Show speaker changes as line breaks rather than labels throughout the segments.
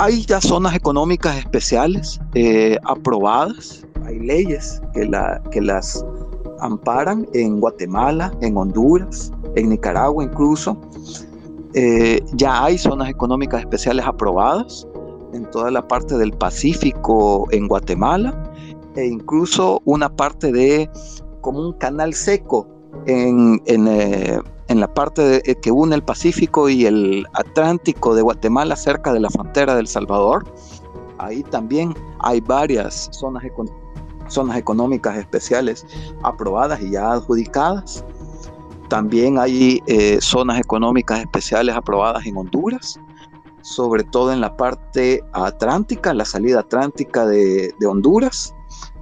hay ya zonas económicas especiales eh, aprobadas, hay leyes que, la, que las amparan en Guatemala, en Honduras, en Nicaragua incluso. Eh, ya hay zonas económicas especiales aprobadas en toda la parte del Pacífico en Guatemala e incluso una parte de como un canal seco en, en, eh, en la parte eh, que une el Pacífico y el Atlántico de Guatemala cerca de la frontera del Salvador. Ahí también hay varias zonas, zonas económicas especiales aprobadas y ya adjudicadas. También hay eh, zonas económicas especiales aprobadas en Honduras, sobre todo en la parte atlántica, la salida atlántica de, Honduras.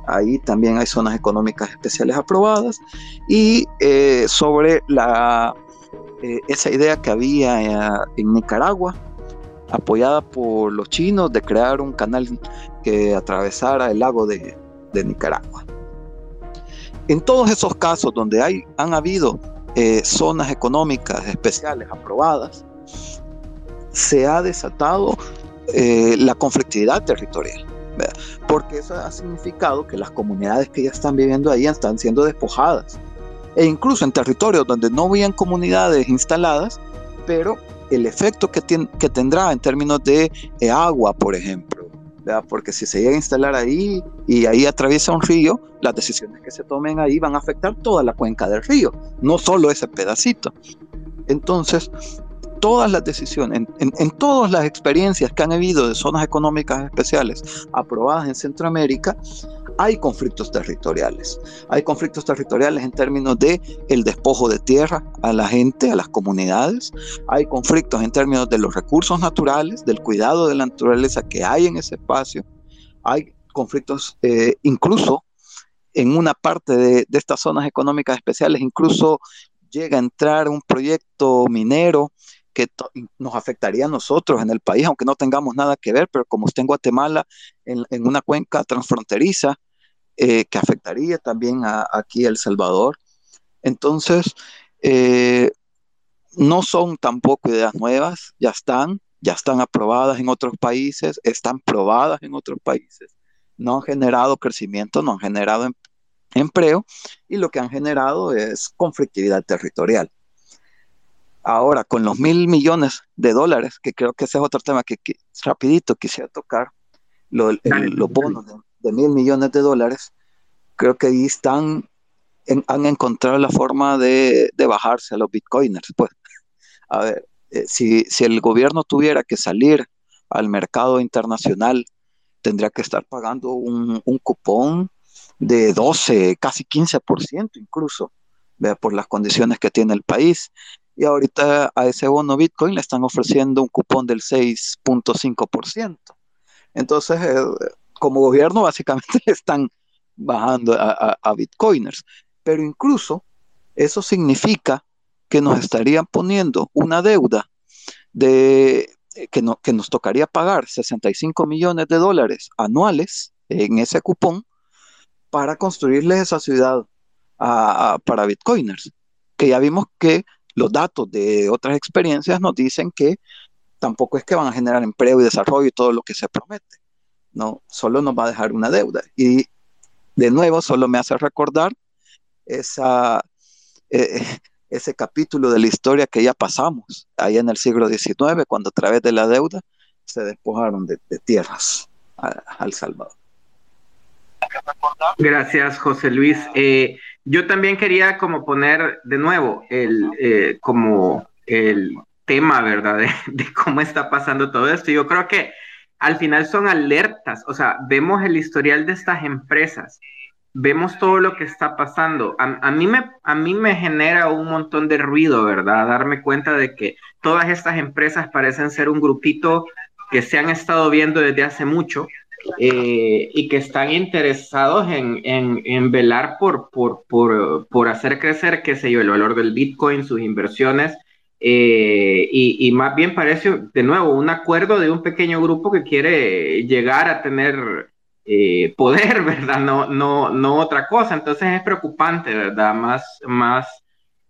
Ahí también hay zonas económicas especiales aprobadas. Y eh, sobre eh, esa idea que había en Nicaragua, apoyada por los chinos, de crear un canal que atravesara el lago de, Nicaragua. En todos esos casos donde hay, han habido eh, zonas económicas especiales aprobadas, se ha desatado eh, la conflictividad territorial. Porque eso ha significado que las comunidades que ya están viviendo ahí están siendo despojadas. E incluso en territorios donde no habían comunidades instaladas, pero el efecto que, que tendrá en términos de eh, agua, por ejemplo, porque si se llega a instalar ahí y ahí atraviesa un río, las decisiones que se tomen ahí van a afectar toda la cuenca del río, no solo ese pedacito. Entonces, todas las decisiones, en, todas las experiencias que han habido de zonas económicas especiales aprobadas en Centroamérica, hay conflictos territoriales. Hay conflictos territoriales en términos de el despojo de tierra a la gente, a las comunidades. Hay conflictos en términos de los recursos naturales, del cuidado de la naturaleza que hay en ese espacio. Hay conflictos eh, incluso en una parte de estas zonas económicas especiales, incluso llega a entrar un proyecto minero que nos afectaría a nosotros en el país, aunque no tengamos nada que ver, pero como está en Guatemala, en, en una cuenca transfronteriza, eh, que afectaría también a, aquí a El Salvador. Entonces, eh, no son tampoco ideas nuevas, ya están, ya están aprobadas en otros países, están probadas en otros países, no han generado crecimiento, no han generado em, empleo y lo que han generado es conflictividad territorial. Ahora, con los mil millones de dólares, que creo que ese es otro tema que, rapidito quisiera tocar, los bonos de, de mil millones de dólares, creo que ahí están, han encontrado la forma de, bajarse a los bitcoiners. Pues, a ver, eh, si, el gobierno tuviera que salir al mercado internacional, tendría que estar pagando un, cupón de 12, casi 15% incluso, vea, por las condiciones que tiene el país. Y ahorita a ese bono Bitcoin le están ofreciendo un cupón del 6.5%. Entonces, eh, como gobierno básicamente le están bajando a, bitcoiners. Pero incluso eso significa que nos estarían poniendo una deuda de eh, que, no, que nos tocaría pagar 65 millones de dólares anuales en ese cupón para construirles esa ciudad para bitcoiners. Que ya vimos que los datos de otras experiencias nos dicen que tampoco es que van a generar empleo y desarrollo y todo lo que se promete. No, solo nos va a dejar una deuda. Y de nuevo, solo me hace recordar eh, ese capítulo de la historia que ya pasamos, ahí en el siglo XIX, cuando a través de la deuda se despojaron de, tierras al Salvador.
Gracias, José Luis. Eh, yo también quería como poner de nuevo el, eh, como el tema, ¿verdad? de, cómo está pasando todo esto. Yo creo que al final son alertas, o sea, vemos el historial de estas empresas, vemos todo lo que está pasando. A, mí, me, a mí me genera un montón de ruido, ¿verdad? Darme cuenta de que todas estas empresas parecen ser un grupito que se han estado viendo desde hace mucho eh, y que están interesados en, en, velar por, por, por, por hacer crecer, qué sé yo, el valor del Bitcoin, sus inversiones eh, y, más bien parece, de nuevo, un acuerdo de un pequeño grupo que quiere llegar a tener eh, poder, ¿verdad? No, no, no otra cosa. Entonces es preocupante, ¿verdad? Más, más,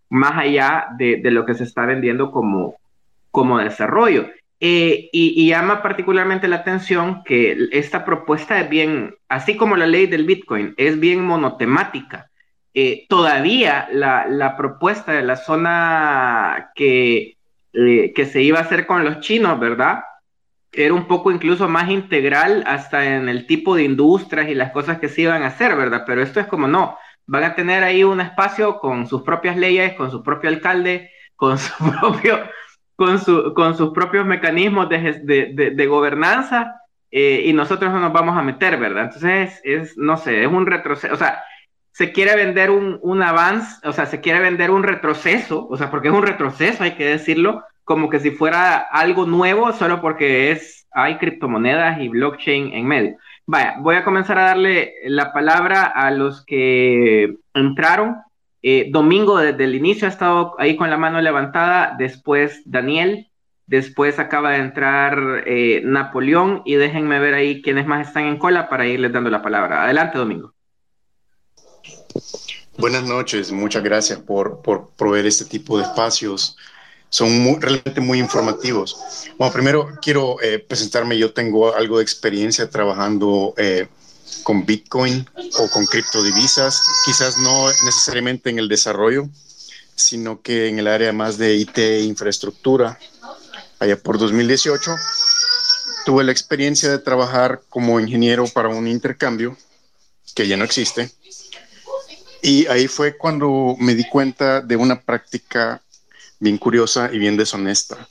más allá de, lo que se está vendiendo como, como desarrollo. Eh, y, llama particularmente la atención que esta propuesta es bien, así como la ley del Bitcoin, es bien monotemática. Eh, todavía la, la, propuesta de la zona que, eh, que se iba a hacer con los chinos, ¿verdad? Era un poco incluso más integral hasta en el tipo de industrias y las cosas que se iban a hacer, ¿verdad? Pero esto es como no, van a tener ahí un espacio con sus propias leyes, con su propio alcalde, con su propio, con, su, con sus propios mecanismos de, de, de, gobernanza eh, y nosotros no nos vamos a meter, ¿verdad? Entonces es, no sé, es un retroceso, o sea, se quiere vender un, un avance, o sea, se quiere vender un retroceso, o sea, porque es un retroceso, hay que decirlo, como que si fuera algo nuevo solo porque es, hay criptomonedas y blockchain en medio. Vaya, voy a comenzar a darle la palabra a los que entraron. Eh, Domingo desde el inicio ha estado ahí con la mano levantada, después Daniel, después acaba de entrar eh, Napoleón y déjenme ver ahí quiénes más están en cola para irles dando la palabra. Adelante, Domingo.
Buenas noches, muchas gracias por, por proveer este tipo de espacios son realmente muy informativos. Bueno, primero quiero eh, presentarme, yo tengo algo de experiencia trabajando eh, con Bitcoin o con criptodivisas, quizás no necesariamente en el desarrollo, sino que en el área más de IT e infraestructura. Allá por 2018 tuve la experiencia de trabajar como ingeniero para un intercambio que ya no existe. Y ahí fue cuando me di cuenta de una práctica bien curiosa y bien deshonesta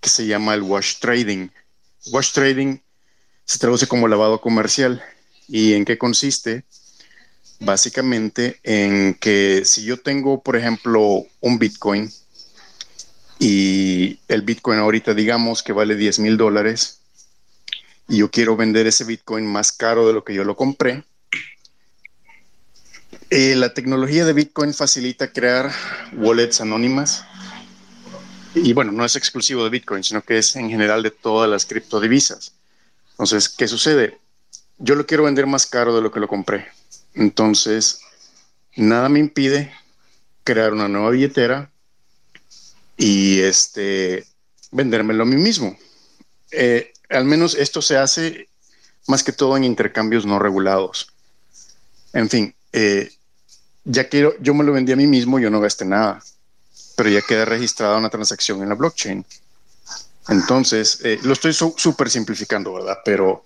que se llama el wash trading. Wash trading se traduce como lavado comercial. ¿Y en qué consiste? Básicamente en que si yo tengo, por ejemplo, un Bitcoin y el Bitcoin ahorita digamos que vale 10 mil dólares y yo quiero vender ese Bitcoin más caro de lo que yo lo compré, eh, la tecnología de Bitcoin facilita crear wallets anónimas y bueno, no es exclusivo de Bitcoin, sino que es en general de todas las criptodivisas. Entonces, ¿qué sucede? Yo lo quiero vender más caro de lo que lo compré. Entonces, nada me impide crear una nueva billetera y este, vendérmelo a mí mismo. Eh, al menos esto se hace más que todo en intercambios no regulados. En fin, eh, ya quiero, yo me lo vendí a mí mismo, yo no gasté nada pero ya queda registrada una transacción en la blockchain. Entonces, eh, lo estoy súper simplificando, ¿verdad? Pero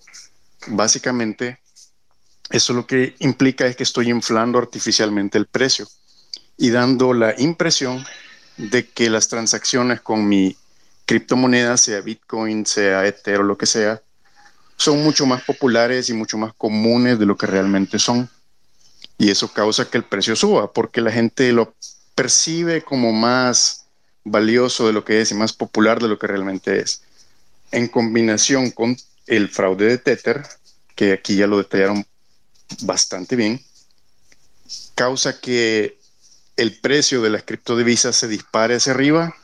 básicamente eso lo que implica es que estoy inflando artificialmente el precio y dando la impresión de que las transacciones con mi criptomoneda, sea Bitcoin, sea Ether o lo que sea, son mucho más populares y mucho más comunes de lo que realmente son. Y eso causa que el precio suba, porque la gente lo percibe como más valioso de lo que es y más popular de lo que realmente es. En combinación con el fraude de Tether, que aquí ya lo detallaron bastante bien, causa que el precio de las criptodivisas se dispare hacia arriba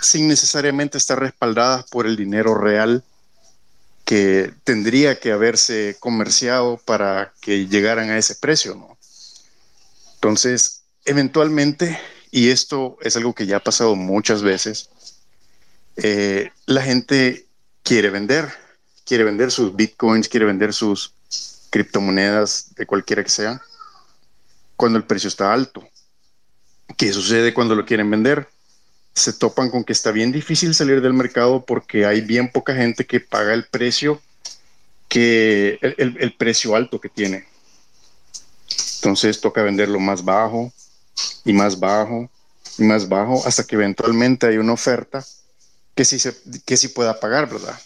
sin necesariamente estar respaldadas por el dinero real que tendría que haberse comerciado para que llegaran a ese precio, ¿no? Entonces, eventualmente, y esto es algo que ya ha pasado muchas veces, eh, la gente quiere vender, quiere vender sus bitcoins, quiere vender sus criptomonedas de cualquiera que sea, cuando el precio está alto. ¿Qué sucede cuando lo quieren vender? Se topan con que está bien difícil salir del mercado porque hay bien poca gente que paga el precio que el precio alto que tiene. Entonces toca venderlo más bajo y más bajo y más bajo hasta que eventualmente hay una oferta que sí, se, que sí pueda pagar, ¿verdad?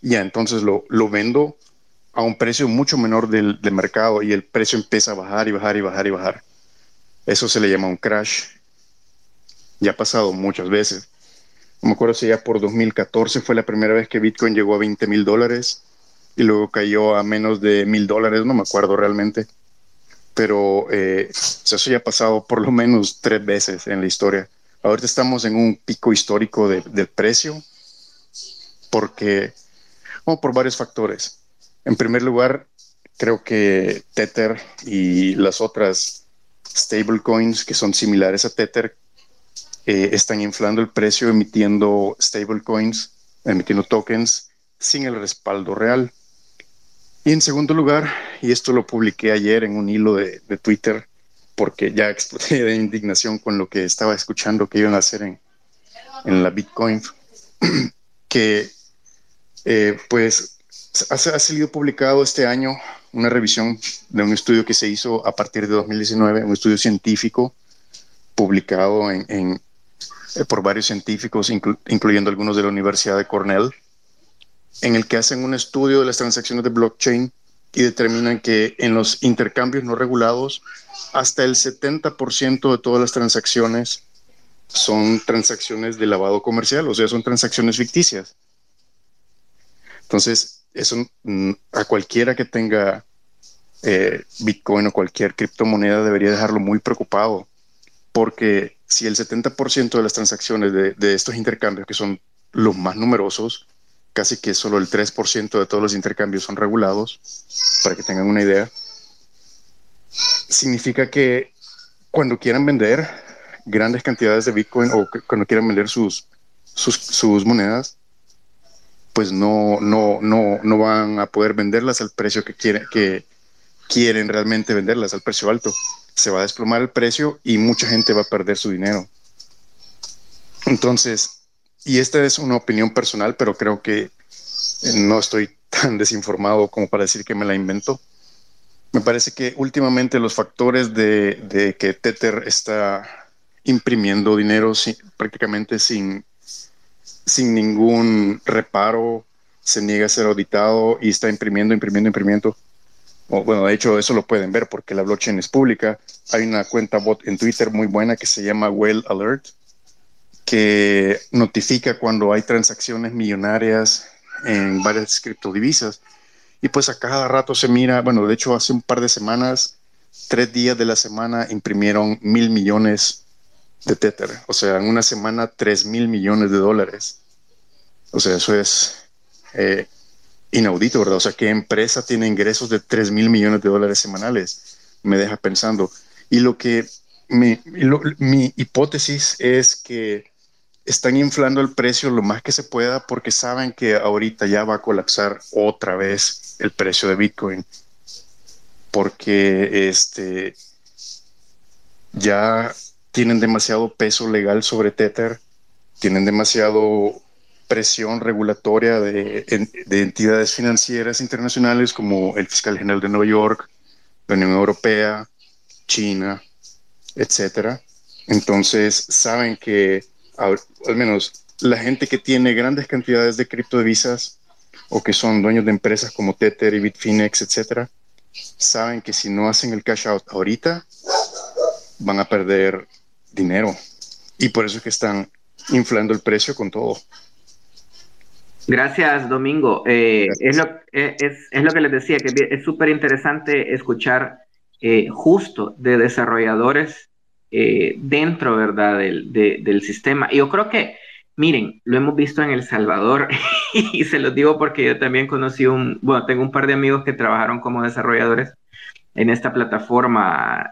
Ya, entonces lo, lo vendo a un precio mucho menor del, mercado y el precio empieza a bajar y bajar y bajar y bajar. Eso se le llama un crash. Ya ha pasado muchas veces. No me acuerdo si ya por 2014 fue la primera vez que Bitcoin llegó a 20 mil dólares y luego cayó a menos de mil dólares, no me acuerdo realmente pero eh, eso ya ha pasado por lo menos tres veces en la historia. Ahorita estamos en un pico histórico de, del precio porque, bueno, por varios factores. En primer lugar, creo que Tether y las otras stablecoins que son similares a Tether eh, están inflando el precio emitiendo stablecoins, emitiendo tokens sin el respaldo real. Y en segundo lugar, y esto lo publiqué ayer en un hilo de, Twitter, porque ya exploté de indignación con lo que estaba escuchando que iban a hacer en, en la Bitcoin, que eh, pues ha, ha, salido publicado este año una revisión de un estudio que se hizo a partir de 2019, un estudio científico publicado en, en eh, por varios científicos, incluyendo algunos de la Universidad de Cornell, en el que hacen un estudio de las transacciones de blockchain y determinan que en los intercambios no regulados, hasta el 70% de todas las transacciones son transacciones de lavado comercial, o sea, son transacciones ficticias. Entonces, eso mm, a cualquiera que tenga eh, Bitcoin o cualquier criptomoneda debería dejarlo muy preocupado, porque si el 70% de las transacciones de, de, estos intercambios, que son los más numerosos, casi que solo el 3% de todos los intercambios son regulados, para que tengan una idea, significa que cuando quieran vender grandes cantidades de Bitcoin o cuando quieran vender sus, sus, sus monedas, pues no, no, no, no van a poder venderlas al precio que quieren, que quieren realmente venderlas, al precio alto se va a desplomar el precio y mucha gente va a perder su dinero. Entonces, y esta es una opinión personal, pero creo que no estoy tan desinformado como para decir que me la invento. Me parece que últimamente los factores de, que Tether está imprimiendo dinero prácticamente sin, sin ningún reparo, se niega a ser auditado y está imprimiendo, imprimiendo, imprimiendo bueno, de hecho eso lo pueden ver porque la blockchain es pública. Hay una cuenta bot en Twitter muy buena que se llama Well Alert, que notifica cuando hay transacciones millonarias en varias criptodivisas. Y pues a cada rato se mira, bueno, de hecho hace un par de semanas, tres días de la semana imprimieron mil millones de Tether. O sea, en una semana, tres mil millones de dólares. O sea, eso es eh, inaudito, ¿verdad? O sea, ¿qué empresa tiene ingresos de 3 mil millones de dólares semanales? Me deja pensando. Y lo que mi, mi hipótesis es que están inflando el precio lo más que se pueda porque saben que ahorita ya va a colapsar otra vez el precio de Bitcoin. Porque este ya tienen demasiado peso legal sobre Tether, tienen demasiado presión regulatoria de, entidades financieras internacionales como el fiscal general de Nueva York, la Unión Europea, China, etcétera. Entonces saben que al, menos la gente que tiene grandes cantidades de criptodivisas o que son dueños de empresas como Tether y Bitfinex, etcétera, saben que si no hacen el cash out ahorita, van a perder dinero. Y por eso es que están inflando el precio con todo.
Gracias, Domingo. Eh, es, lo, eh, es, es, lo que les decía, que es súper interesante escuchar eh, justo de desarrolladores dentro, ¿verdad?, del, del sistema. Y yo creo que, miren, lo hemos visto en El Salvador y se los digo porque yo también conocí un, bueno, tengo un par de amigos que trabajaron como desarrolladores en esta plataforma,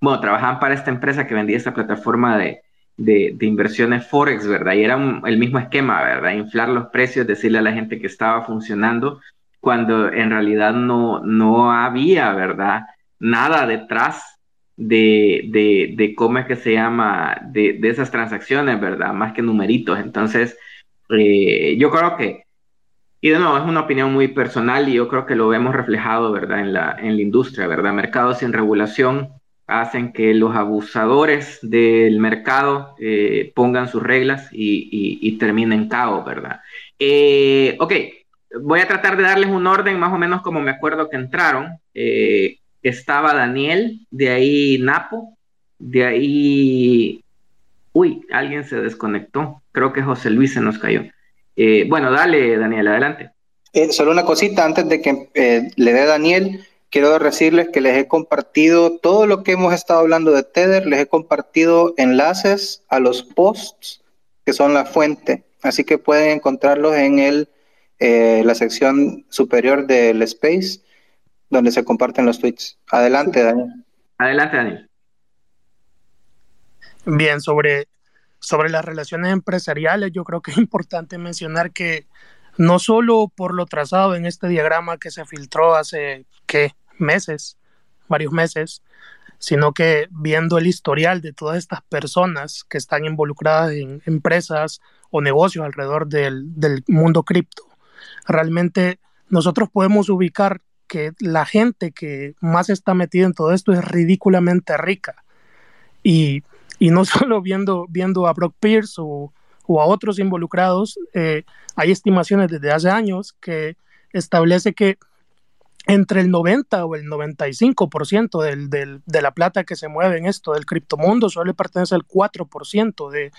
bueno, trabajaban para esta empresa que vendía esta plataforma de, de, inversiones Forex, ¿verdad? Y era el mismo esquema, ¿verdad? Inflar los precios, decirle a la gente que estaba funcionando, cuando en realidad no, no había, ¿verdad? Nada detrás de, de, de cómo es que se llama, de, de, esas transacciones, ¿verdad? Más que numeritos. Entonces, eh, yo creo que, y de nuevo, es una opinión muy personal y yo creo que lo vemos reflejado, ¿verdad? En la, en la industria, ¿verdad? Mercados sin regulación, hacen que los abusadores del mercado eh, pongan sus reglas y, terminen caos, ¿verdad? Eh, ok, voy a tratar de darles un orden más o menos como me acuerdo que entraron. Eh, estaba Daniel, de ahí Napo, de ahí... Uy, alguien se desconectó. Creo que José Luis se nos cayó. bueno, dale, Daniel, adelante.
solo una cosita antes de que le dé Daniel quiero decirles que les he compartido todo lo que hemos estado hablando de Tether, les he compartido enlaces a los posts que son la fuente, así que pueden encontrarlos en el, eh, la sección superior del Space, donde se comparten los tweets. Adelante, Daniel.
Adelante, Daniel.
Bien, sobre sobre las relaciones empresariales, yo creo que es importante mencionar que no solo por lo trazado en este diagrama que se filtró hace, ¿qué? Meses, varios meses, sino que viendo el historial de todas estas personas que están involucradas en empresas o negocios alrededor del, mundo cripto, realmente nosotros podemos ubicar que la gente que más está metida en todo esto es ridículamente rica. Y, no solo viendo, viendo a Brock Pierce o, a otros involucrados, eh, hay estimaciones desde hace años que establece que entre el 90 o el 95% del, del, de la plata que se mueve en esto del criptomundo solo le pertenece al 4% de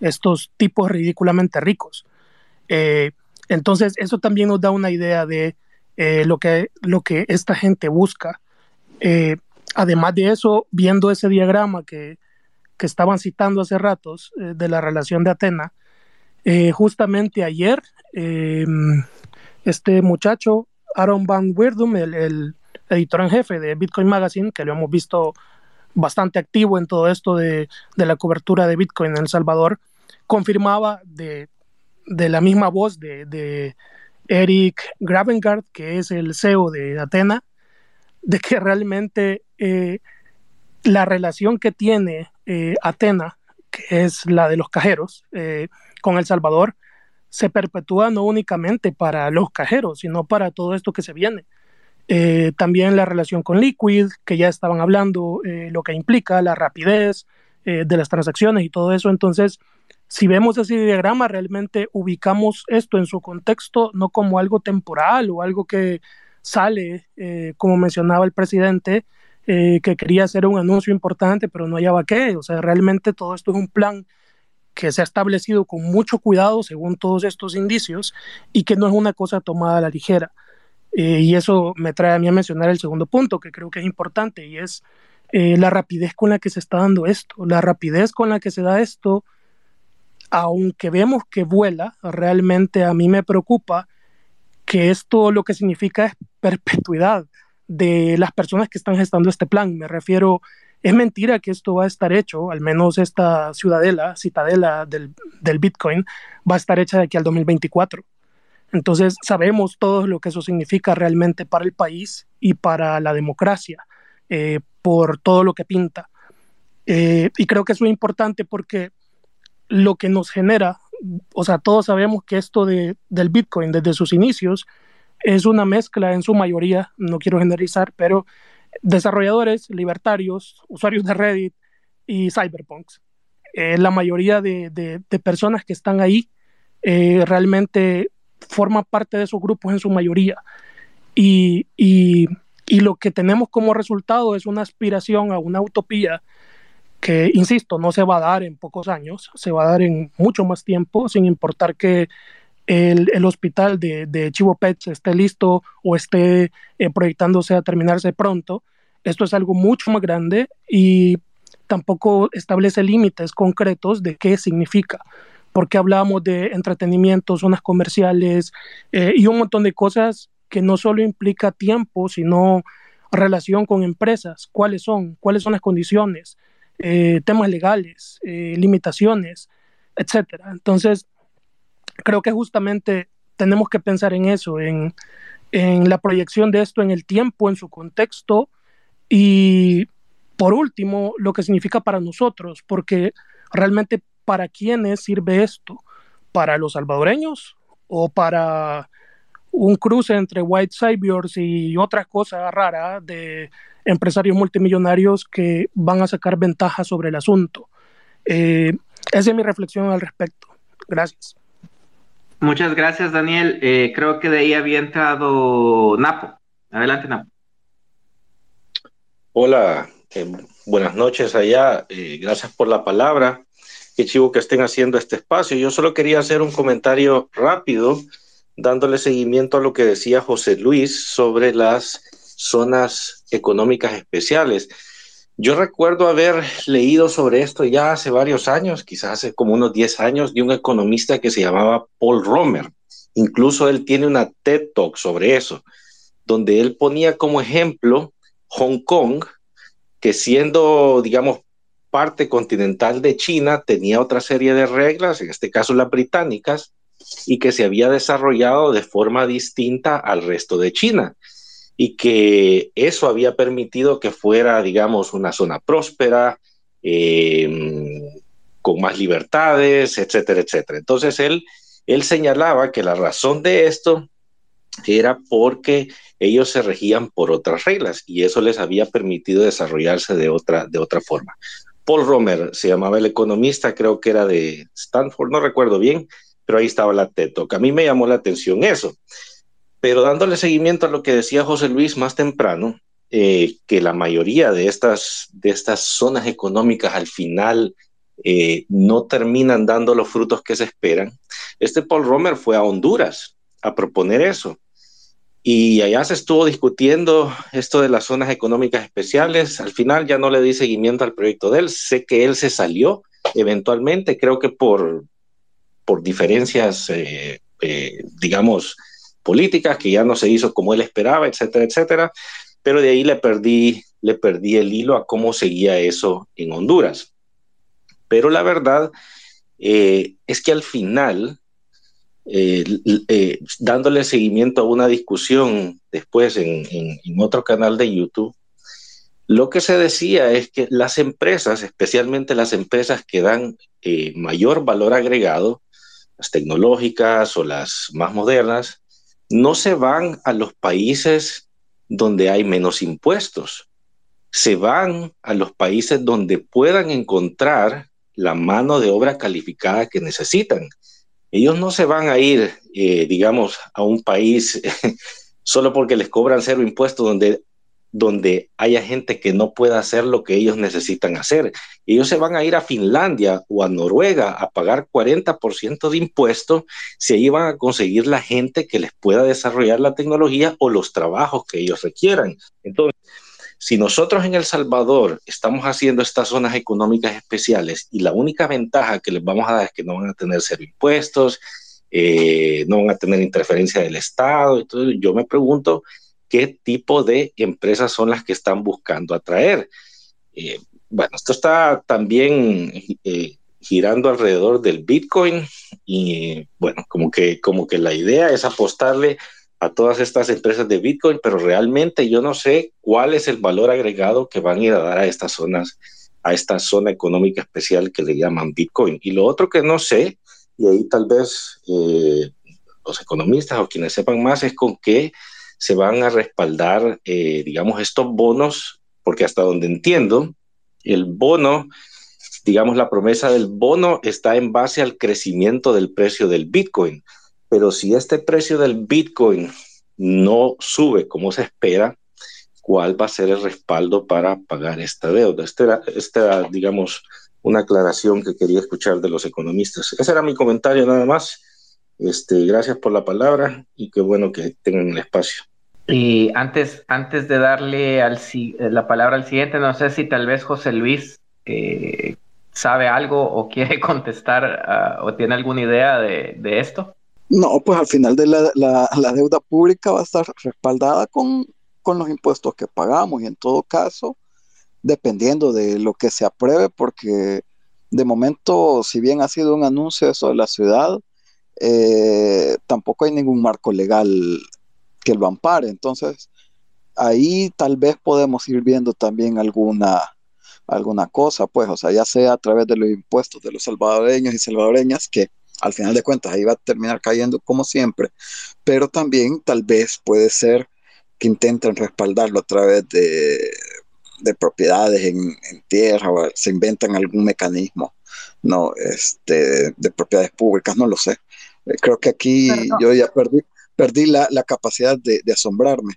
estos tipos ridículamente ricos. Eh, entonces, eso también nos da una idea de eh, lo, que, lo que esta gente busca. Eh, además de eso, viendo ese diagrama que, que estaban citando hace ratos de la relación de Atena, justamente ayer este muchacho Aaron Van Wirdum, el, editor en jefe de Bitcoin Magazine, que lo hemos visto bastante activo en todo esto de, la cobertura de Bitcoin en El Salvador, confirmaba de, la misma voz de, Eric Gravengard, que es el CEO de Atena, de que realmente eh, la relación que tiene eh, Atena, que es la de los cajeros, eh, con El Salvador, se perpetúa no únicamente para los cajeros, sino para todo esto que se viene. Eh, también la relación con Liquid, que ya estaban hablando, lo que implica la rapidez de las transacciones y todo eso. Entonces, si vemos ese diagrama, realmente ubicamos esto en su contexto, no como algo temporal o algo que sale, como mencionaba el presidente, que quería hacer un anuncio importante, pero no hallaba qué. O sea, realmente todo esto es un plan que se ha establecido con mucho cuidado según todos estos indicios y que no es una cosa tomada a la ligera. Eh, y eso me trae a mí a mencionar el segundo punto que creo que es importante y es eh, la rapidez con la que se está dando esto. La rapidez con la que se da esto, aunque vemos que vuela, realmente a mí me preocupa que esto lo que significa es perpetuidad de las personas que están gestando este plan. Me refiero es mentira que esto va a estar hecho, al menos esta ciudadela, citadela del, Bitcoin, va a estar hecha de aquí al 2024. Entonces sabemos todo lo que eso significa realmente para el país y para la democracia, eh, por todo lo que pinta. Eh, y creo que eso es importante porque lo que nos genera, o sea, todos sabemos que esto de, del Bitcoin desde sus inicios es una mezcla en su mayoría, no quiero generalizar, pero desarrolladores, libertarios, usuarios de Reddit y cyberpunks. Eh, la mayoría de, personas que están ahí eh, realmente forman parte de esos grupos en su mayoría. Y, lo que tenemos como resultado es una aspiración a una utopía que, insisto, no se va a dar en pocos años, se va a dar en mucho más tiempo, sin importar que el, hospital de, de, Chivo Pets esté listo o esté eh, proyectándose a terminarse pronto. Esto es algo mucho más grande y tampoco establece límites concretos de qué significa, porque hablamos de entretenimiento, zonas comerciales eh, y un montón de cosas que no solo implica tiempo, sino relación con empresas, cuáles son, cuáles son las condiciones, eh, temas legales, limitaciones, etcétera. Entonces, creo que justamente tenemos que pensar en eso, en, la proyección de esto en el tiempo, en su contexto y por último, lo que significa para nosotros, porque realmente para quiénes sirve esto, para los salvadoreños o para un cruce entre white saviors y otra cosa rara de empresarios multimillonarios que van a sacar ventaja sobre el asunto. Eh, esa es mi reflexión al respecto. Gracias.
Muchas gracias, Daniel. Eh, creo que de ahí había entrado Napo. Adelante, Napo.
Hola, eh, buenas noches allá. Eh, gracias por la palabra. Qué chivo que estén haciendo este espacio. Yo solo quería hacer un comentario rápido, dándole seguimiento a lo que decía José Luis sobre las zonas económicas especiales. Yo recuerdo haber leído sobre esto ya hace varios años, quizás hace como unos 10 años, de un economista que se llamaba Paul Romer. Incluso él tiene una TED Talk sobre eso, donde él ponía como ejemplo Hong Kong, que siendo, digamos, parte continental de China tenía otra serie de reglas, en este caso las británicas, y que se había desarrollado de forma distinta al resto de China y que eso había permitido que fuera, digamos, una zona próspera, eh, con más libertades, etcétera, etcétera. Entonces él, él señalaba que la razón de esto era porque ellos se regían por otras reglas y eso les había permitido desarrollarse de otra, de otra forma. Paul Romer se llamaba el economista, creo que era de Stanford, no recuerdo bien, pero ahí estaba la TED A mí me llamó la atención eso. Pero dándole seguimiento a lo que decía José Luis más temprano, eh, que la mayoría de estas, de estas zonas económicas al final eh, no terminan dando los frutos que se esperan. Este Paul Romer fue a Honduras a proponer eso. Y allá se estuvo discutiendo esto de las zonas económicas especiales. Al final ya no le di seguimiento al proyecto de él. Sé que él se salió eventualmente, creo que por, por diferencias, eh, digamos, políticas, que ya no se hizo como él esperaba, etcétera, etcétera. Pero de ahí le perdí, le perdí el hilo a cómo seguía eso en Honduras. Pero la verdad eh, es que al final, eh, eh, dándole seguimiento a una discusión después en, otro canal de YouTube, lo que se decía es que las empresas, especialmente las empresas que dan mayor valor agregado, las tecnológicas o las más modernas, no se van a los países donde hay menos impuestos, se van a los países donde puedan encontrar la mano de obra calificada que necesitan. Ellos no se van a ir, eh, digamos, a un país solo porque les cobran cero impuestos donde donde haya gente que no pueda hacer lo que ellos necesitan hacer. Ellos se van a ir a Finlandia o a Noruega a pagar 40% de impuestos si ahí van a conseguir la gente que les pueda desarrollar la tecnología o los trabajos que ellos requieran. Entonces, si nosotros en El Salvador estamos haciendo estas zonas económicas especiales y la única ventaja que les vamos a dar es que no van a tener cero impuestos, eh, no van a tener interferencia del Estado, entonces yo me pregunto, qué tipo de empresas son las que están buscando atraer. Eh, bueno, esto está también eh, girando alrededor del Bitcoin y bueno, como que, como que la idea es apostarle a todas estas empresas de Bitcoin, pero realmente yo no sé cuál es el valor agregado que van a ir a dar a estas zonas, a esta zona económica especial que le llaman Bitcoin. Y lo otro que no sé, y ahí tal vez eh, los economistas o quienes sepan más, es con qué se van a respaldar, eh, digamos, estos bonos, porque hasta donde entiendo, el bono, digamos, la promesa del bono está en base al crecimiento del precio del Bitcoin. Pero si este precio del Bitcoin no sube como se espera, ¿cuál va a ser el respaldo para pagar esta deuda? Esta era, digamos, una aclaración que quería escuchar de los economistas. Ese era mi comentario nada más. Este, gracias por la palabra y qué bueno que tengan el espacio.
Y antes, antes de darle al, la palabra al siguiente, no sé si tal vez José Luis eh, sabe algo o quiere contestar ah, o tiene alguna idea de, esto.
No, pues al final de la, la, deuda pública va a estar respaldada con, con los impuestos que pagamos y en todo caso, dependiendo de lo que se apruebe, porque de momento, si bien ha sido un anuncio eso de la ciudad, eh, tampoco hay ningún marco legal que lo ampare. Entonces, ahí tal vez podemos ir viendo también alguna, alguna cosa, pues, o sea, ya sea a través de los impuestos de los salvadoreños y salvadoreñas, que al final de cuentas ahí va a terminar cayendo como siempre, pero también tal vez puede ser que intenten respaldarlo a través de, de propiedades en, en, tierra o se inventan algún mecanismo no este de propiedades públicas no lo sé creo que aquí yo ya perdí perdí la, capacidad de, asombrarme.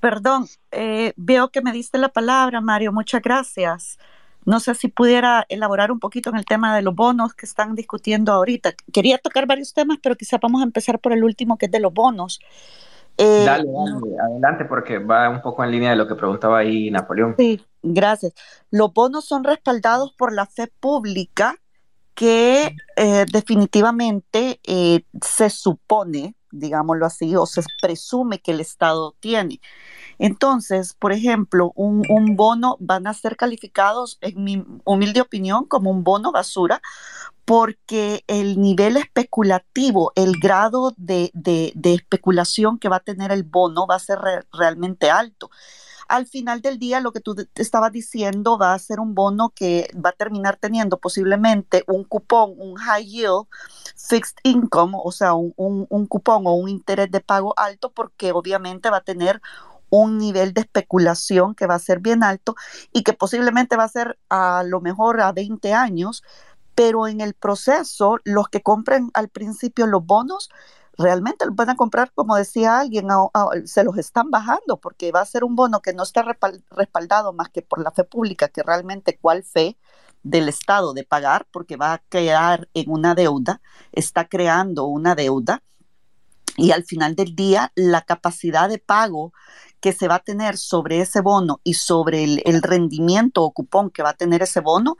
Perdón, eh, veo que me diste la palabra, Mario, muchas gracias. No sé si pudiera elaborar un poquito en el tema de los bonos que están discutiendo ahorita. Quería tocar varios temas, pero quizá vamos a empezar por el último, que es de los bonos.
Eh, dale, dale, adelante, porque va un poco en línea de lo que preguntaba ahí Napoleón.
Sí, gracias. Los bonos son respaldados por la fe pública que eh, definitivamente eh, se supone, digámoslo así, o se presume que el Estado tiene. Entonces, por ejemplo, un, bono van a ser calificados, en mi humilde opinión, como un bono basura, porque el nivel especulativo, el grado de, especulación que va a tener el bono va a ser realmente alto al final del día lo que tú estabas diciendo va a ser un bono que va a terminar teniendo posiblemente un cupón, un high yield, fixed income, o sea, un, un cupón o un interés de pago alto porque obviamente va a tener un nivel de especulación que va a ser bien alto y que posiblemente va a ser a lo mejor a 20 años, pero en el proceso los que compren al principio los bonos realmente los van a comprar, como decía alguien, se los están bajando porque va a ser un bono que no está respaldado más que por la fe pública, que realmente cuál fe del Estado de pagar, porque va a quedar en una deuda, está creando una deuda y al final del día la capacidad de pago que se va a tener sobre ese bono y sobre el, rendimiento o cupón que va a tener ese bono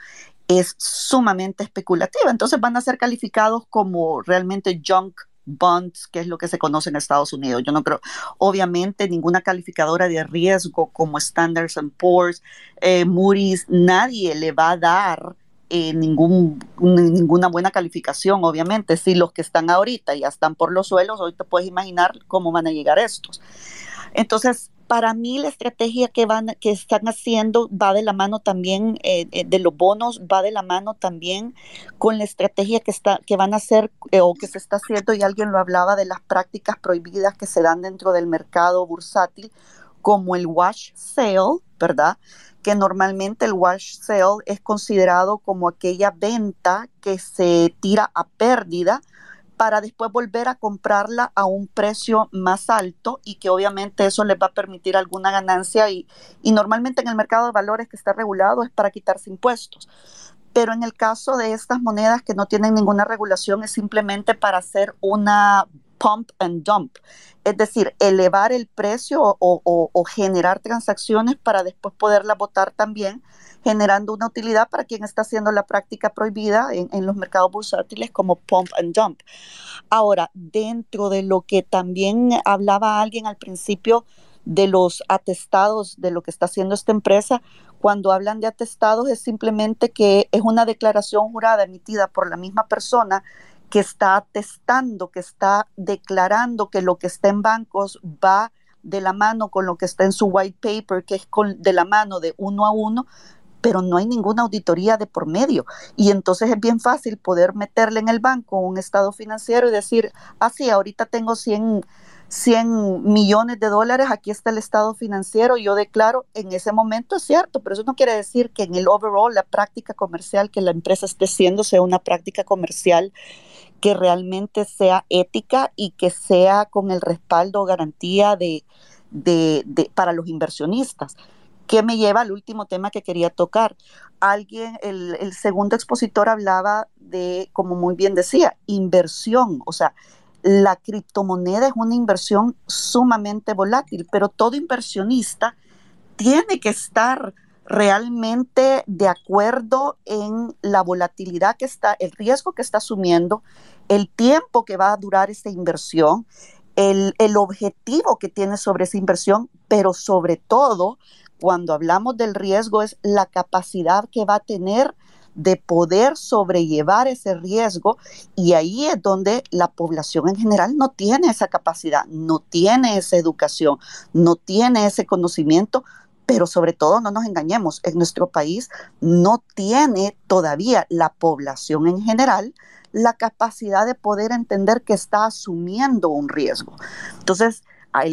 es sumamente especulativa. Entonces van a ser calificados como realmente junk bonds, que es lo que se conoce en Estados Unidos. Yo no creo, obviamente, ninguna calificadora de riesgo como Standards Poor's, eh, Moody's, nadie le va a dar eh, ningún, ninguna buena calificación, obviamente. Si los que están ahorita ya están por los suelos, hoy te puedes imaginar cómo van a llegar estos. Entonces, para mí la estrategia que van que están haciendo va de la mano también eh, eh, de los bonos va de la mano también con la estrategia que está que van a hacer o que se está haciendo y alguien lo hablaba de las prácticas prohibidas que se dan dentro del mercado bursátil como el wash sale verdad que normalmente el wash sale es considerado como aquella venta que se tira a pérdida para después volver a comprarla a un precio más alto y que obviamente eso les va a permitir alguna ganancia y, y normalmente en el mercado de valores que está regulado es para quitarse impuestos. Pero en el caso de estas monedas que no tienen ninguna regulación es simplemente para hacer una pump and dump, es decir, elevar el precio o, generar transacciones para después poderla votar también, generando una utilidad para quien está haciendo la práctica prohibida en, los mercados bursátiles como pump and dump. Ahora, dentro de lo que también hablaba alguien al principio de los atestados de lo que está haciendo esta empresa, cuando hablan de atestados es simplemente que es una declaración jurada emitida por la misma persona que está atestando, que está declarando que lo que está en bancos va de la mano con lo que está en su white paper, que es de la mano de uno a uno, pero no hay ninguna auditoría de por medio. Y entonces es bien fácil poder meterle en el banco un estado financiero y decir, ah, sí, ahorita tengo 100, 100 millones de dólares, aquí está el estado financiero, yo declaro, en ese momento es cierto, pero eso no quiere decir que en el overall, la práctica comercial que la empresa esté haciendo sea una práctica comercial que realmente sea ética y que sea con el respaldo o garantía de, para los inversionistas. ¿Qué me lleva al último tema que quería tocar? Alguien, el, el segundo expositor hablaba de, como muy bien decía, inversión. O sea, la criptomoneda es una inversión sumamente volátil, pero todo inversionista tiene que estar realmente de acuerdo en la volatilidad que está, el riesgo que está asumiendo, el tiempo que va a durar esa inversión, el, objetivo que tiene sobre esa inversión, pero sobre todo, cuando hablamos del riesgo, es la capacidad que va a tener de poder sobrellevar ese riesgo y ahí es donde la población en general no tiene esa capacidad, no tiene esa educación, no tiene ese conocimiento, pero sobre todo no nos engañemos, en nuestro país no tiene todavía la población en general la capacidad de poder entender que está asumiendo un riesgo. Entonces,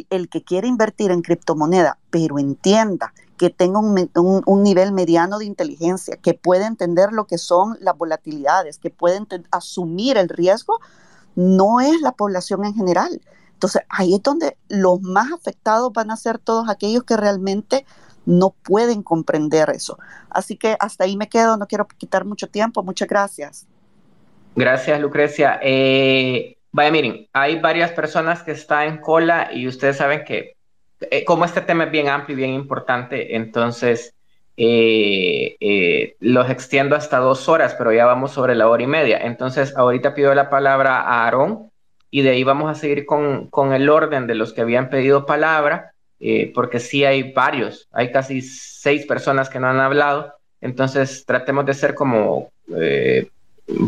el, que quiere invertir en criptomoneda, pero entienda que tenga un, nivel mediano de inteligencia, que pueda entender lo que son las volatilidades, que pueda asumir el riesgo, no es la población en general. Entonces, ahí es donde los más afectados van a ser todos aquellos que realmente no pueden comprender eso. Así que hasta ahí me quedo, no quiero quitar mucho tiempo. Muchas gracias.
Gracias, Lucrecia. Eh, vaya, miren, hay varias personas que están en cola y ustedes saben que eh, como este tema es bien amplio y bien importante, entonces eh, los extiendo hasta dos horas, pero ya vamos sobre la hora y media. Entonces, ahorita pido la palabra a Aarón y de ahí vamos a seguir con, con el orden de los que habían pedido palabra, eh, porque sí hay varios, hay casi seis personas que no han hablado, entonces tratemos de ser como eh,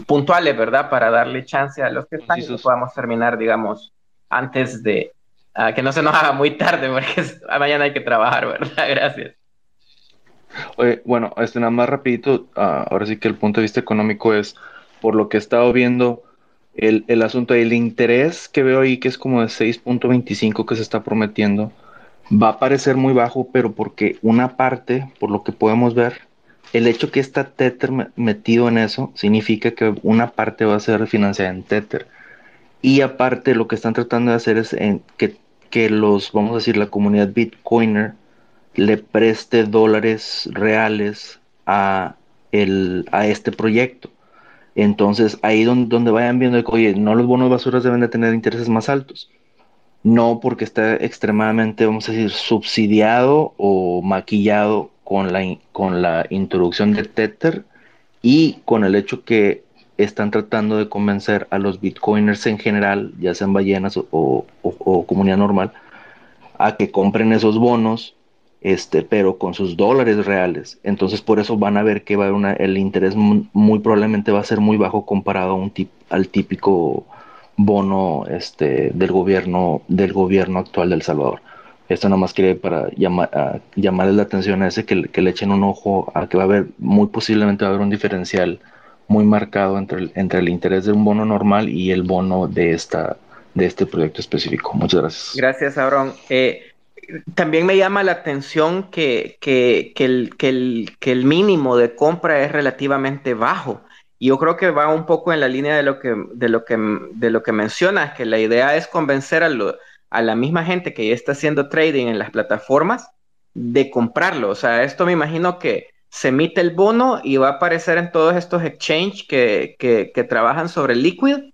puntuales, ¿verdad? Para darle chance a los que están y que podamos terminar, digamos, antes de uh, que no se nos haga muy tarde, porque mañana hay que trabajar, ¿verdad? Gracias.
Oye, bueno, este nada más rapidito, uh, ahora sí que el punto de vista económico es, por lo que he estado viendo, el, el asunto del interés que veo ahí, que es como de 6.25 que se está prometiendo, va a parecer muy bajo, pero porque una parte, por lo que podemos ver, el hecho que está Tether metido en eso significa que una parte va a ser financiada en Tether. Y aparte lo que están tratando de hacer es que, que los, vamos a decir, la comunidad Bitcoiner le preste dólares reales a, el, a este proyecto. Entonces, ahí donde, vayan viendo que, oye, no los bonos basuras deben de tener intereses más altos. No porque está extremadamente, vamos a decir, subsidiado o maquillado con la, con la introducción de Tether y con el hecho que están tratando de convencer a los bitcoiners en general, ya sean ballenas o, o comunidad normal, a que compren esos bonos este, pero con sus dólares reales. Entonces por eso van a ver que va a una, el interés muy, probablemente va a ser muy bajo comparado a un tip, al típico bono este, del gobierno del gobierno actual del Salvador. Esto nada más quiere para llamar, llamarles la atención a ese que, que, le echen un ojo a que va a haber, muy posiblemente va a haber un diferencial muy marcado entre el, entre el interés de un bono normal y el bono de esta de este proyecto específico. Muchas gracias.
Gracias, Abrón. Eh, también me llama la atención que, el, que, el, mínimo de compra es relativamente bajo. Yo creo que va un poco en la línea de lo que, de lo que, de lo que mencionas, que la idea es convencer a, a la misma gente que ya está haciendo trading en las plataformas de comprarlo. O sea, esto me imagino que se emite el bono y va a aparecer en todos estos exchanges que, que trabajan sobre Liquid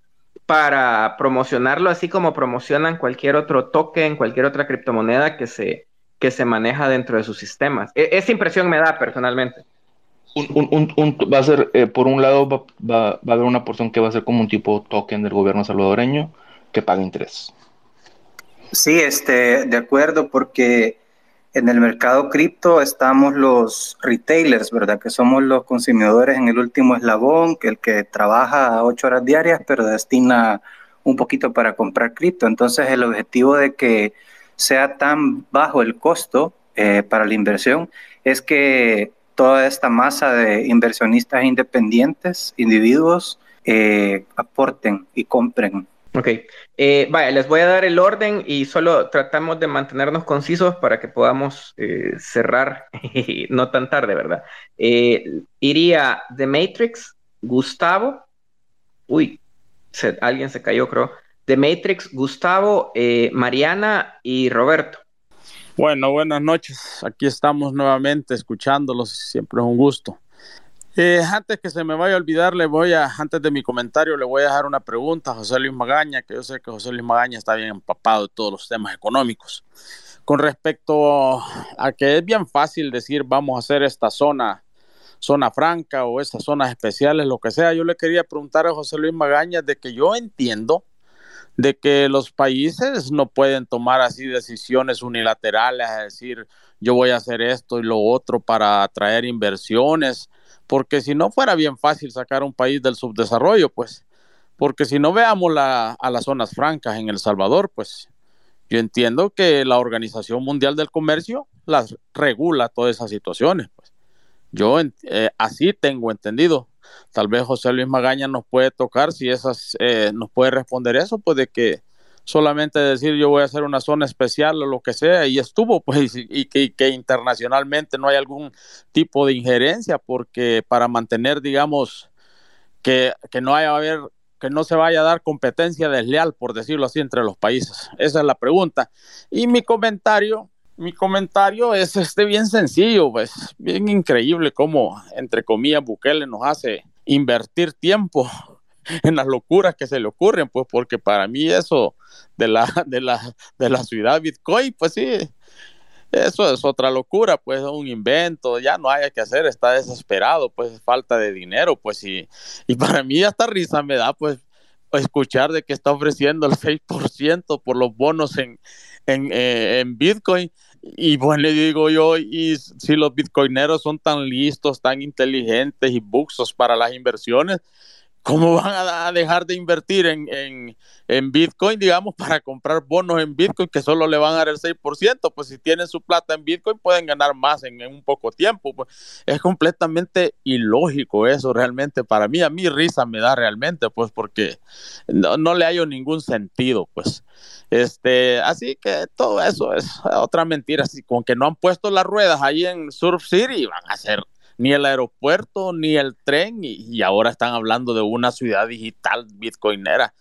para promocionarlo así como promocionan cualquier otro token, cualquier otra criptomoneda que se, que se maneja dentro de sus sistemas. E, esa impresión me da personalmente.
va a ser, eh, por un lado, va, va, a haber una porción que va a ser como un tipo token del gobierno salvadoreño que paga interés.
Sí, este, de acuerdo, porque en el mercado cripto estamos los retailers, ¿verdad? Que somos los consumidores en el último eslabón, que el que trabaja ocho horas diarias, pero destina un poquito para comprar cripto. Entonces, el objetivo de que sea tan bajo el costo eh, para la inversión es que toda esta masa de inversionistas independientes, individuos, eh, aporten y compren
Ok, eh, vaya, les voy a dar el orden y solo tratamos de mantenernos concisos para que podamos eh, cerrar no tan tarde, ¿verdad? Eh, iría The Matrix, Gustavo, uy, alguien se cayó, creo. The Matrix, Gustavo, Mariana y Roberto.
Bueno, buenas noches. Aquí estamos nuevamente escuchándolos. Siempre es un gusto. Eh, antes que se me vaya a olvidar, le voy a, antes de mi comentario, le voy a dejar una pregunta a José Luis Magaña, que yo sé que José Luis Magaña está bien empapado de todos los temas económicos. Con respecto a que es bien fácil decir vamos a hacer esta zona, zona franca o estas zonas especiales, lo que sea, yo le quería preguntar a José Luis Magaña de que yo entiendo de que los países no pueden tomar así decisiones unilaterales, es decir, yo voy a hacer esto y lo otro para atraer inversiones porque si no fuera bien fácil sacar un país del subdesarrollo, pues, porque si no veamos a las zonas francas en El Salvador, pues yo entiendo que la Organización Mundial del Comercio las regula todas esas situaciones. Pues. Yo eh, así tengo entendido. Tal vez José Luis Magaña nos puede tocar, si esas, eh, nos puede responder eso, pues de que solamente decir yo voy a hacer una zona especial o lo que sea y estuvo pues y, que, internacionalmente no hay algún tipo de injerencia porque para mantener digamos que, no haya haber que no se vaya a dar competencia desleal por decirlo así entre los países. Esa es la pregunta. Y mi comentario mi comentario es este bien sencillo pues bien increíble cómo entre comillas Bukele nos hace invertir tiempo en las locuras que se le ocurren, pues porque para mí eso de la, de la, de la ciudad Bitcoin, pues sí, eso es otra locura, pues es un invento, ya no hay que hacer, está desesperado, pues falta de dinero, pues y, y para mí hasta risa me da, pues escuchar de que está ofreciendo el 6% por los bonos en, en, eh, en Bitcoin. Y bueno, le digo yo, y si los bitcoineros son tan listos, tan inteligentes y buxos para las inversiones, ¿cómo van a dejar de invertir en, en, en, Bitcoin, digamos, para comprar bonos en Bitcoin que solo le van a dar el 6%? Pues si tienen su plata en Bitcoin pueden ganar más en, un poco tiempo. Pues es completamente ilógico eso realmente. Para mí, a mí risa me da realmente, pues porque no, no le hallo ningún sentido, pues. Este, así que todo eso es otra mentira. Así con que no han puesto las ruedas ahí en Surf City, van a ser ni el aeropuerto, ni el tren, y, ahora están hablando de una ciudad digital bitcoinera.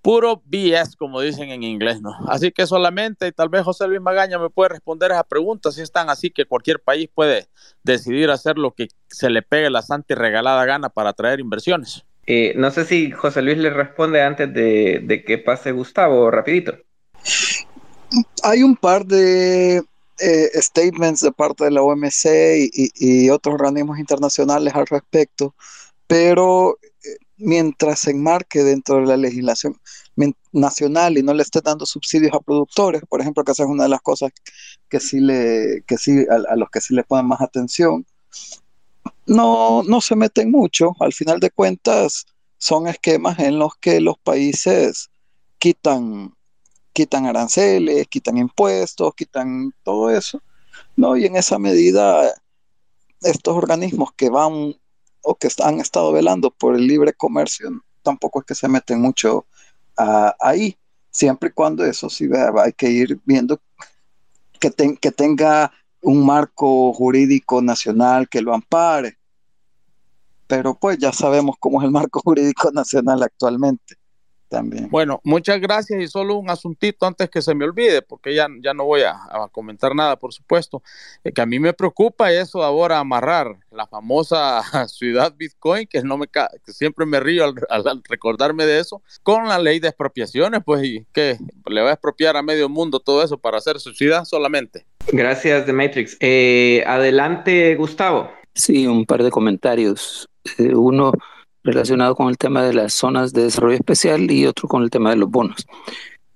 Puro BS, como dicen en inglés, ¿no? Así que solamente, y tal vez José Luis Magaña me puede responder esa pregunta, si están así que cualquier país puede decidir hacer lo que se le pegue la santa y regalada gana para atraer inversiones.
Eh, no sé si José Luis le responde antes de, de que pase Gustavo, rapidito.
Hay un par de eh, statements de parte de la OMC y, otros organismos internacionales al respecto, pero eh, mientras se enmarque dentro de la legislación nacional y no le esté dando subsidios a productores, por ejemplo, que esa es una de las cosas que sí le, que sí, a, los que sí le ponen más atención, no, no se meten mucho. Al final de cuentas, son esquemas en los que los países quitan quitan aranceles, quitan impuestos, quitan todo eso, ¿no? Y en esa medida, estos organismos que van o que han estado velando por el libre comercio, tampoco es que se meten mucho ahí, siempre y cuando eso sí hay que ir viendo que, que tenga un marco jurídico nacional que lo ampare. Pero pues ya sabemos cómo es el marco jurídico nacional actualmente también.
Bueno, muchas gracias y solo un asuntito antes que se me olvide, porque ya, ya no voy a, comentar nada, por supuesto, eh, que a mí me preocupa eso ahora amarrar la famosa ciudad Bitcoin, que no me que siempre me río al, recordarme de eso, con la ley de expropiaciones, pues y que le va a expropiar a medio mundo todo eso para hacer su ciudad solamente.
Gracias, Demetrix. Eh, adelante, Gustavo.
Sí, un par de comentarios. Eh, uno relacionado con el tema de las zonas de desarrollo especial y otro con el tema de los bonos.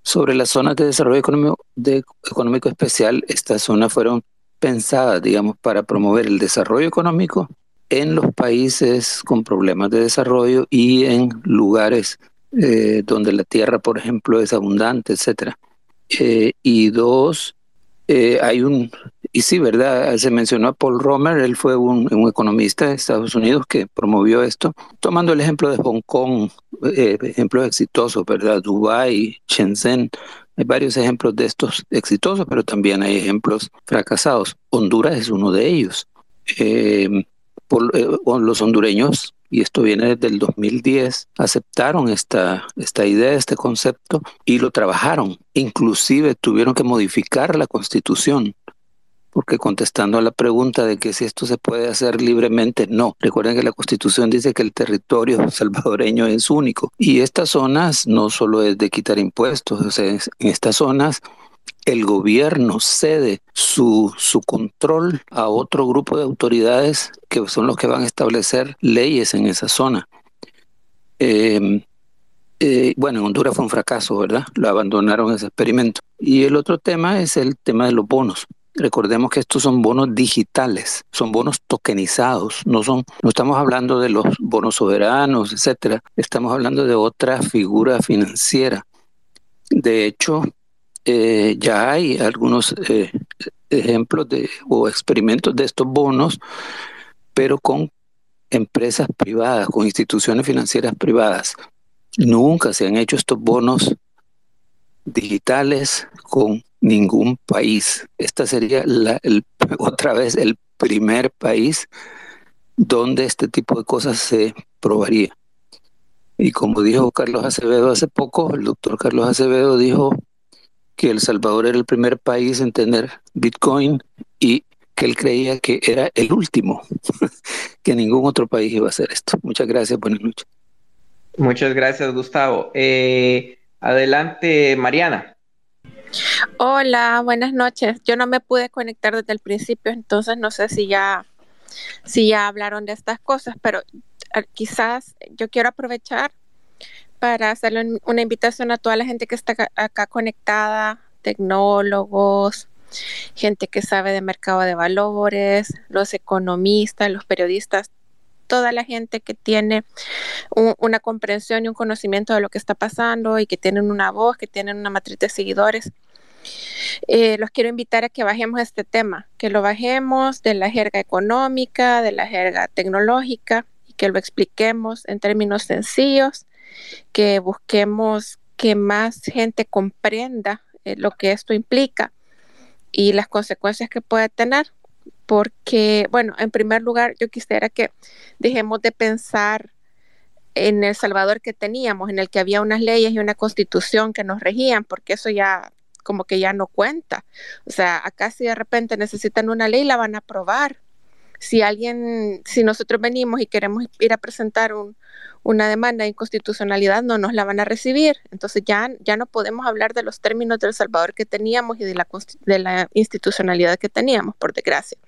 Sobre las zonas de desarrollo económico, especial, estas zonas fueron pensadas, digamos, para promover el desarrollo económico en los países con problemas de desarrollo y en lugares eh, donde la tierra, por ejemplo, es abundante, etcétera. Eh, y dos, eh, hay un y sí, ¿verdad? Se mencionó a Paul Romer, él fue un, economista de Estados Unidos que promovió esto, tomando el ejemplo de Hong Kong, eh, ejemplos exitosos, ¿verdad? Dubai, Shenzhen, hay varios ejemplos de estos exitosos, pero también hay ejemplos fracasados. Honduras es uno de ellos. Por, eh, los hondureños, y esto viene desde el 2010, aceptaron esta, esta idea, este concepto, y lo trabajaron. Inclusive tuvieron que modificar la constitución porque contestando a la pregunta de que si esto se puede hacer libremente, no. Recuerden que la Constitución dice que el territorio salvadoreño es único y estas zonas no solo es de quitar impuestos, o sea, en estas zonas el gobierno cede su, su control a otro grupo de autoridades que son los que van a establecer leyes en esa zona. Em, eh, bueno, en Honduras fue un fracaso, ¿verdad? Lo abandonaron ese experimento. Y el otro tema es el tema de los bonos. Recordemos que estos son bonos digitales, son bonos tokenizados, no son, no estamos hablando de los bonos soberanos, etcétera, estamos hablando de otra figura financiera. De hecho, eh, ya hay algunos eh, ejemplos de, o experimentos de estos bonos, pero con empresas privadas, con instituciones financieras privadas. Nunca se han hecho estos bonos digitales con ningún país. Esta sería la, otra vez el primer país donde este tipo de cosas se probaría. Y como dijo Carlos Acevedo hace poco, el doctor Carlos Acevedo dijo que El Salvador era el primer país en tener Bitcoin y que él creía que era el último, que ningún otro país iba a hacer esto. Muchas gracias, buenas noches.
Muchas gracias, Gustavo. Eh, adelante, Mariana.
Hola, buenas noches. Yo no me pude conectar desde el principio, entonces no sé si ya, si ya hablaron de estas cosas, pero ah, quizás yo quiero aprovechar para hacerle una invitación a toda la gente que está acá, conectada, tecnólogos, gente que sabe de mercado de valores, los economistas, los periodistas, toda la gente que tiene una comprensión y un conocimiento de lo que está pasando y que tienen una voz, que tienen una matriz de seguidores. Eh, los quiero invitar a que bajemos este tema, que lo bajemos de la jerga económica, de la jerga tecnológica y que lo expliquemos en términos sencillos, que busquemos que más gente comprenda eh, lo que esto implica y las consecuencias que puede tener. Porque, bueno, en primer lugar, yo quisiera que dejemos de pensar en El Salvador que teníamos, en el que había unas leyes y una constitución que nos regían, porque eso ya como que ya no cuenta. O sea, acá si de repente necesitan una ley, la van a aprobar. Si alguien, si nosotros venimos y queremos ir a presentar una demanda de inconstitucionalidad, no nos la van a recibir. Entonces ya, ya no podemos hablar de los términos del Salvador que teníamos y de la, de la institucionalidad que teníamos, por desgracia.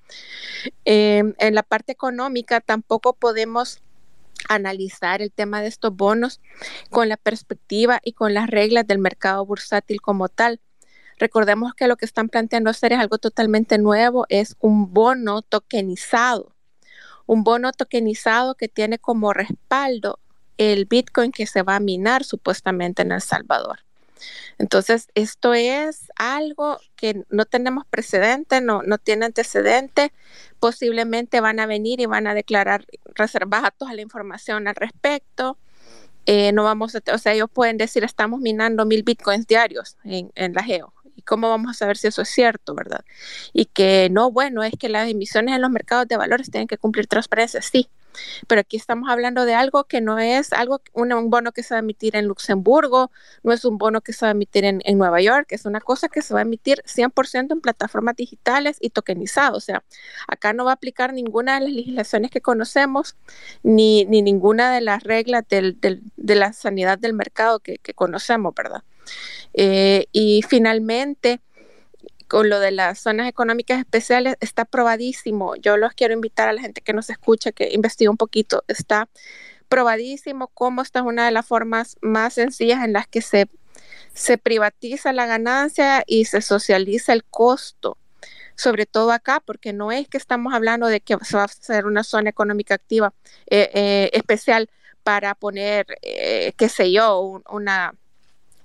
Em, en la parte económica tampoco podemos analizar el tema de estos bonos con la perspectiva y con las reglas del mercado bursátil como tal. Recordemos que lo que están planteando hacer es algo totalmente nuevo, es un bono tokenizado, un bono tokenizado que tiene como respaldo el Bitcoin que se va a minar supuestamente en El Salvador. Entonces, esto es algo que no tenemos precedente, no, no tiene antecedente. Posiblemente van a venir y van a declarar reservada toda la información al respecto. Eh, no vamos a, o sea, ellos pueden decir estamos minando mil bitcoins diarios en, en la geo ¿Y cómo vamos a saber si eso es cierto, verdad? Y que no, bueno, es que las emisiones en los mercados de valores tienen que cumplir transparencia, sí. Pero aquí estamos hablando de algo que no es algo, un, bono que se va a emitir en Luxemburgo, no es un bono que se va a emitir en, Nueva York, es una cosa que se va a emitir 100% en plataformas digitales y tokenizado. O sea, acá no va a aplicar ninguna de las legislaciones que conocemos, ni, ni ninguna de las reglas del, del, de la sanidad del mercado que conocemos, ¿verdad? Eh, y finalmente, con lo de las zonas económicas especiales, está probadísimo. Yo los quiero invitar a la gente que nos escucha, que investigue un poquito. Está probadísimo cómo esta es una de las formas más sencillas en las que se, se privatiza la ganancia y se socializa el costo sobre todo acá, porque no es que estamos hablando de que se va a hacer una zona económica activa eh, eh, especial para poner, qué sé yo, una,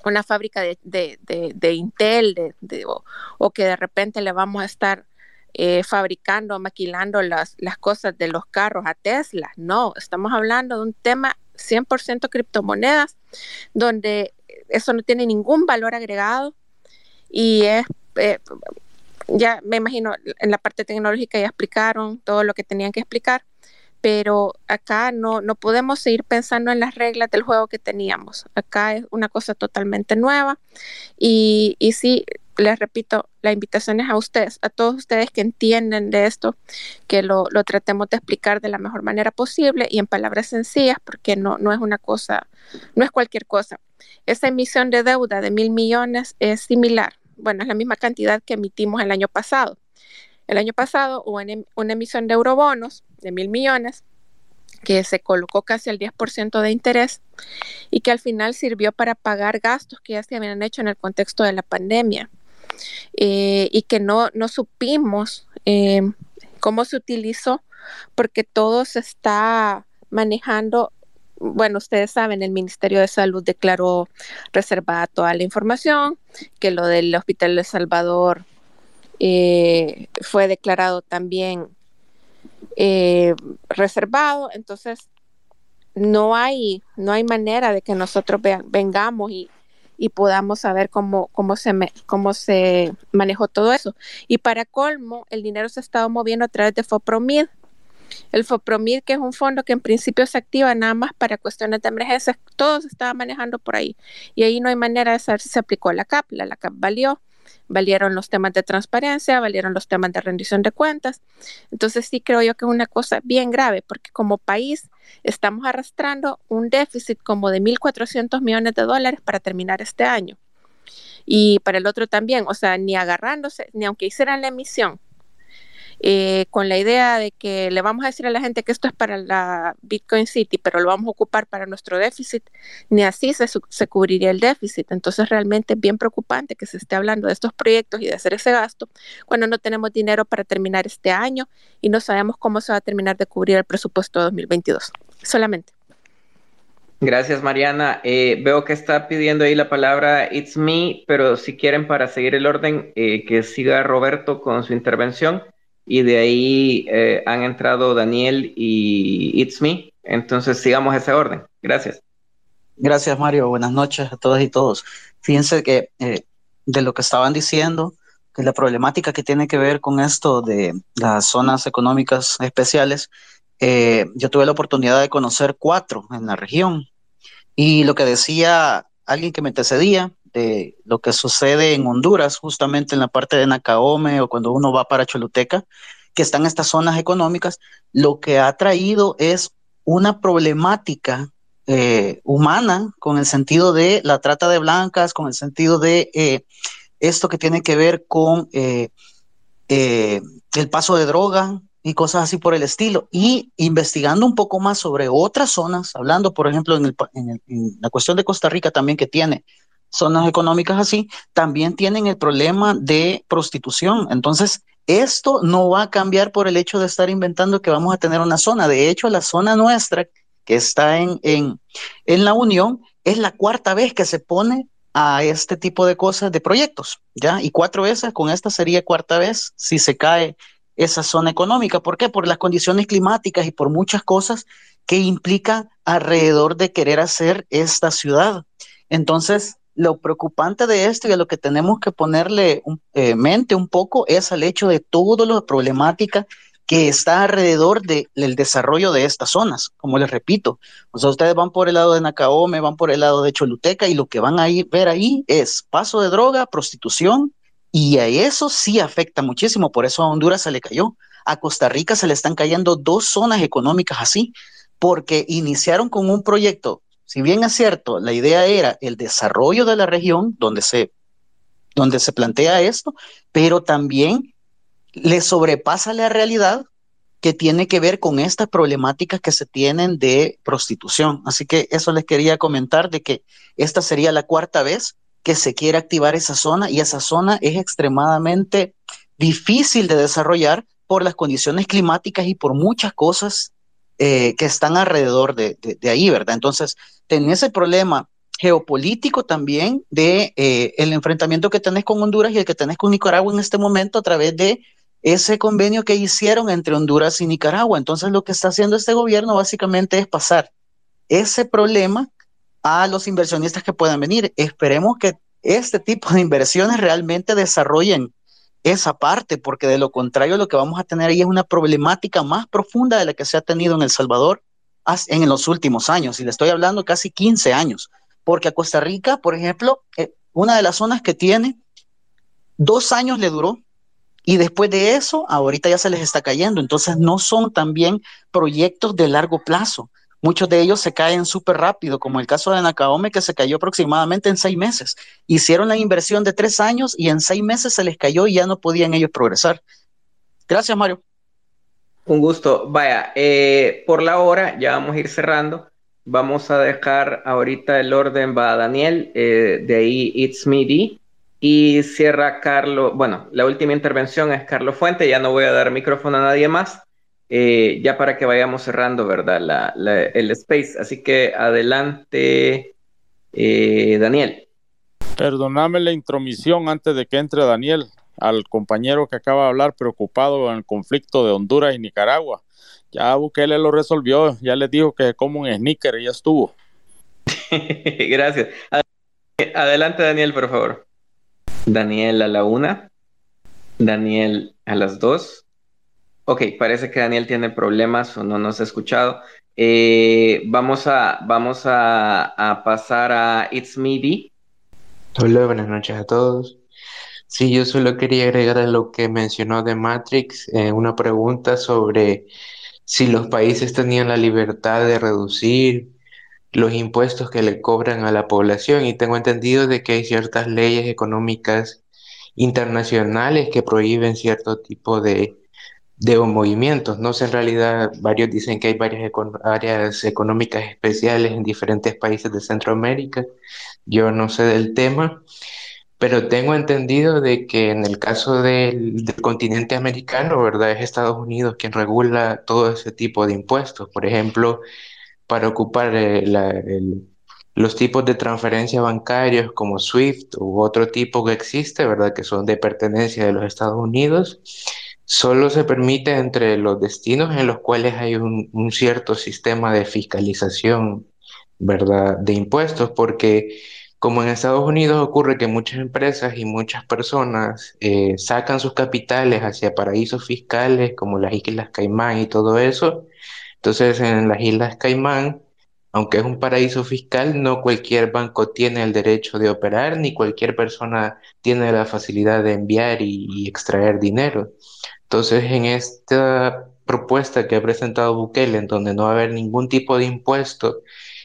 una fábrica de, de, Intel de, o, que de repente le vamos a estar eh, fabricando, maquilando las, las cosas de los carros a Tesla. No, estamos hablando de un tema 100% criptomonedas, donde eso no tiene ningún valor agregado y es, eh, ya me imagino, en la parte tecnológica ya explicaron todo lo que tenían que explicar pero acá no, no podemos seguir pensando en las reglas del juego que teníamos. Acá es una cosa totalmente nueva y, y sí, les repito, la invitación es a ustedes, a todos ustedes que entienden de esto, que lo, lo, tratemos de explicar de la mejor manera posible y en palabras sencillas, porque no, no es una cosa, no es cualquier cosa. Esa emisión de deuda de mil millones es similar, bueno, es la misma cantidad que emitimos el año pasado. El año pasado hubo una emisión de eurobonos de mil millones que se colocó casi al 10% de interés y que al final sirvió para pagar gastos que ya se habían hecho en el contexto de la pandemia. Eh, y que no, no supimos eh, cómo se utilizó porque todo se está manejando bueno, ustedes saben, el Ministerio de Salud declaró reservada toda la información, que lo del Hospital de Salvador eh, fue declarado también eh, reservado, entonces no hay, no hay manera de que nosotros vengamos y, podamos saber cómo, cómo, se cómo se manejó todo eso. Y para colmo, el dinero se ha estado moviendo a través de FOPROMID. El FOPROMID, que es un fondo que en principio se activa nada más para cuestiones de emergencia, todo se estaba manejando por ahí. Y ahí no hay manera de saber si se aplicó la CAP. La CAP valió valieron los temas de transparencia, valieron los temas de rendición de cuentas. Entonces sí creo yo que es una cosa bien grave porque como país estamos arrastrando un déficit como de 1.400 millones de dólares para terminar este año. Y para el otro también, o sea, ni agarrándose, ni aunque hicieran la emisión, eh, con la idea de que le vamos a decir a la gente que esto es para la Bitcoin City, pero lo vamos a ocupar para nuestro déficit, ni así se, se cubriría el déficit. Entonces realmente es bien preocupante que se esté hablando de estos proyectos y de hacer ese gasto cuando no tenemos dinero para terminar este año y no sabemos cómo se va a terminar de cubrir el presupuesto de 2022. Solamente.
Gracias, Mariana. Eh, veo que está pidiendo ahí la palabra It's Me, pero si quieren para seguir el orden, eh, que siga Roberto con su intervención y de ahí eh, han entrado Daniel y It's Me. Entonces sigamos ese orden. Gracias.
Gracias, Mario. Buenas noches a todas y todos. Fíjense que de lo que estaban diciendo, que la problemática que tiene que ver con esto de las zonas económicas especiales, eh, yo tuve la oportunidad de conocer cuatro en la región. Y lo que decía alguien que me antecedía de lo que sucede en Honduras, justamente en la parte de Nacaome o cuando uno va para Choluteca, que están estas zonas económicas, lo que ha traído es una problemática eh, humana con el sentido de la trata de blancas, con el sentido de eh, esto que tiene que ver con el paso de droga, y cosas así por el estilo. Y investigando un poco más sobre otras zonas, hablando, por ejemplo, en, la cuestión de Costa Rica también que tiene zonas económicas así, también tienen el problema de prostitución. Entonces, esto no va a cambiar por el hecho de estar inventando que vamos a tener una zona. De hecho, la zona nuestra, que está en, en, en la Unión, es la cuarta vez que se pone a este tipo de cosas, de proyectos, ¿ya? Y cuatro veces, con esta sería cuarta vez, si se cae esa zona económica. ¿Por qué? Por las condiciones climáticas y por muchas cosas que implica alrededor de querer hacer esta ciudad. Entonces, lo preocupante de esto y a lo que tenemos que ponerle eh, mente un poco es al hecho de toda la problemática que está alrededor del desarrollo de estas zonas. Como les repito, o sea, ustedes van por el lado de Nacaome, van por el lado de Choluteca y lo que van a ir, ver ahí es paso de droga, prostitución, y a eso sí afecta muchísimo, por eso a Honduras se le cayó. A Costa Rica se le están cayendo dos zonas económicas así, porque iniciaron con un proyecto, si bien es cierto, la idea era el desarrollo de la región donde se, donde se plantea esto, pero también le sobrepasa la realidad que tiene que ver con estas problemáticas que se tienen de prostitución. Así que eso les quería comentar de que esta sería la cuarta vez que se quiere activar esa zona y esa zona es extremadamente difícil de desarrollar por las condiciones climáticas y por muchas cosas eh, que están alrededor de, ahí, ¿verdad? Entonces, tenés ese problema geopolítico también de eh, el enfrentamiento que tenés con Honduras y el que tenés con Nicaragua en este momento a través de ese convenio que hicieron entre Honduras y Nicaragua. Entonces, lo que está haciendo este gobierno básicamente es pasar ese problema a los inversionistas que puedan venir. Esperemos que este tipo de inversiones realmente desarrollen esa parte, porque de lo contrario lo que vamos a tener ahí es una problemática más profunda de la que se ha tenido en El Salvador en los últimos años, y le estoy hablando casi 15 años, porque a Costa Rica, por ejemplo, eh, una de las zonas que tiene, dos años le duró, y después de eso, ahorita ya se les está cayendo, entonces no son también proyectos de largo plazo, Muchos de ellos se caen súper rápido, como el caso de Nakaome, que se cayó aproximadamente en seis meses. Hicieron la inversión de tres años y en seis meses se les cayó y ya no podían ellos progresar. Gracias, Mario.
Un gusto. Vaya, eh, por la hora ya vamos a ir cerrando. Vamos a dejar ahorita el orden va a Daniel, eh, de ahí It's Me y cierra Carlos. Bueno, la última intervención es Carlos Fuente. Ya no voy a dar micrófono a nadie más. Eh, ya para que vayamos cerrando, ¿verdad? el space. Así que adelante, eh, Daniel.
Perdóname la intromisión antes de que entre Daniel, al compañero que acaba de hablar preocupado en el conflicto de Honduras y Nicaragua. Ya Bukele lo resolvió, ya le dijo que como un sneaker y ya estuvo.
Gracias. Adelante, Daniel, por favor. Daniel a la una. Daniel a las dos. Ok, parece que Daniel tiene problemas o no nos ha escuchado. Eh, vamos a, vamos a, pasar a It's Me
Hola, buenas noches a todos. Sí, yo solo quería agregar a lo que mencionó de Matrix eh, una pregunta sobre si los países tenían la libertad de reducir los impuestos que le cobran a la población y tengo entendido de que hay ciertas leyes económicas internacionales que prohíben cierto tipo de de movimientos. No sé, en realidad, varios dicen que hay varias áreas económicas especiales en diferentes países de Centroamérica. Yo no sé del tema, pero tengo entendido de que en el caso del, continente americano, ¿verdad? Es Estados Unidos quien regula todo ese tipo de impuestos. Por ejemplo, para ocupar eh, los tipos de transferencia bancarios como SWIFT u otro tipo que existe, ¿verdad? Que son de pertenencia de los Estados Unidos solo se permite entre los destinos en los cuales hay un, cierto sistema de fiscalización, ¿verdad?, de impuestos, porque como en Estados Unidos ocurre que muchas empresas y muchas personas eh, sacan sus capitales hacia paraísos fiscales como las Islas Caimán y todo eso, entonces en las Islas Caimán, aunque es un paraíso fiscal, no cualquier banco tiene el derecho de operar, ni cualquier persona tiene la facilidad de enviar y extraer dinero. Entonces, en esta propuesta que ha presentado Bukele, en donde no va a haber ningún tipo de impuesto,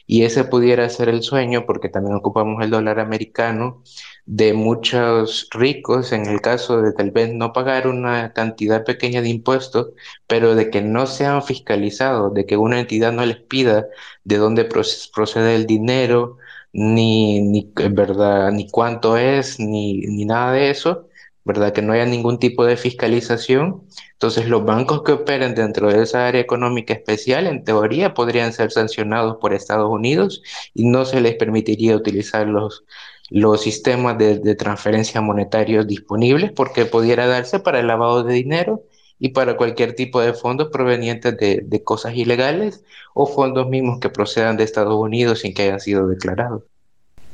y ese pudiera ser el sueño, porque también ocupamos el dólar americano, de muchos ricos, en el caso de tal vez no pagar una cantidad pequeña de impuestos, pero de que no sean fiscalizados, de que una entidad no les pida de dónde procede el dinero, ni, ni, ¿verdad? ni cuánto es, ni, ni nada de eso, ¿verdad? Que no haya ningún tipo de fiscalización. Entonces, los bancos que operen dentro de esa área económica especial, en teoría, podrían ser sancionados por Estados Unidos y no se les permitiría utilizar los, los sistemas de, transferencia monetarios disponibles porque pudiera darse para el lavado de dinero y para cualquier tipo de fondos provenientes de, de cosas ilegales o fondos mismos que procedan de Estados Unidos sin que hayan sido declarados.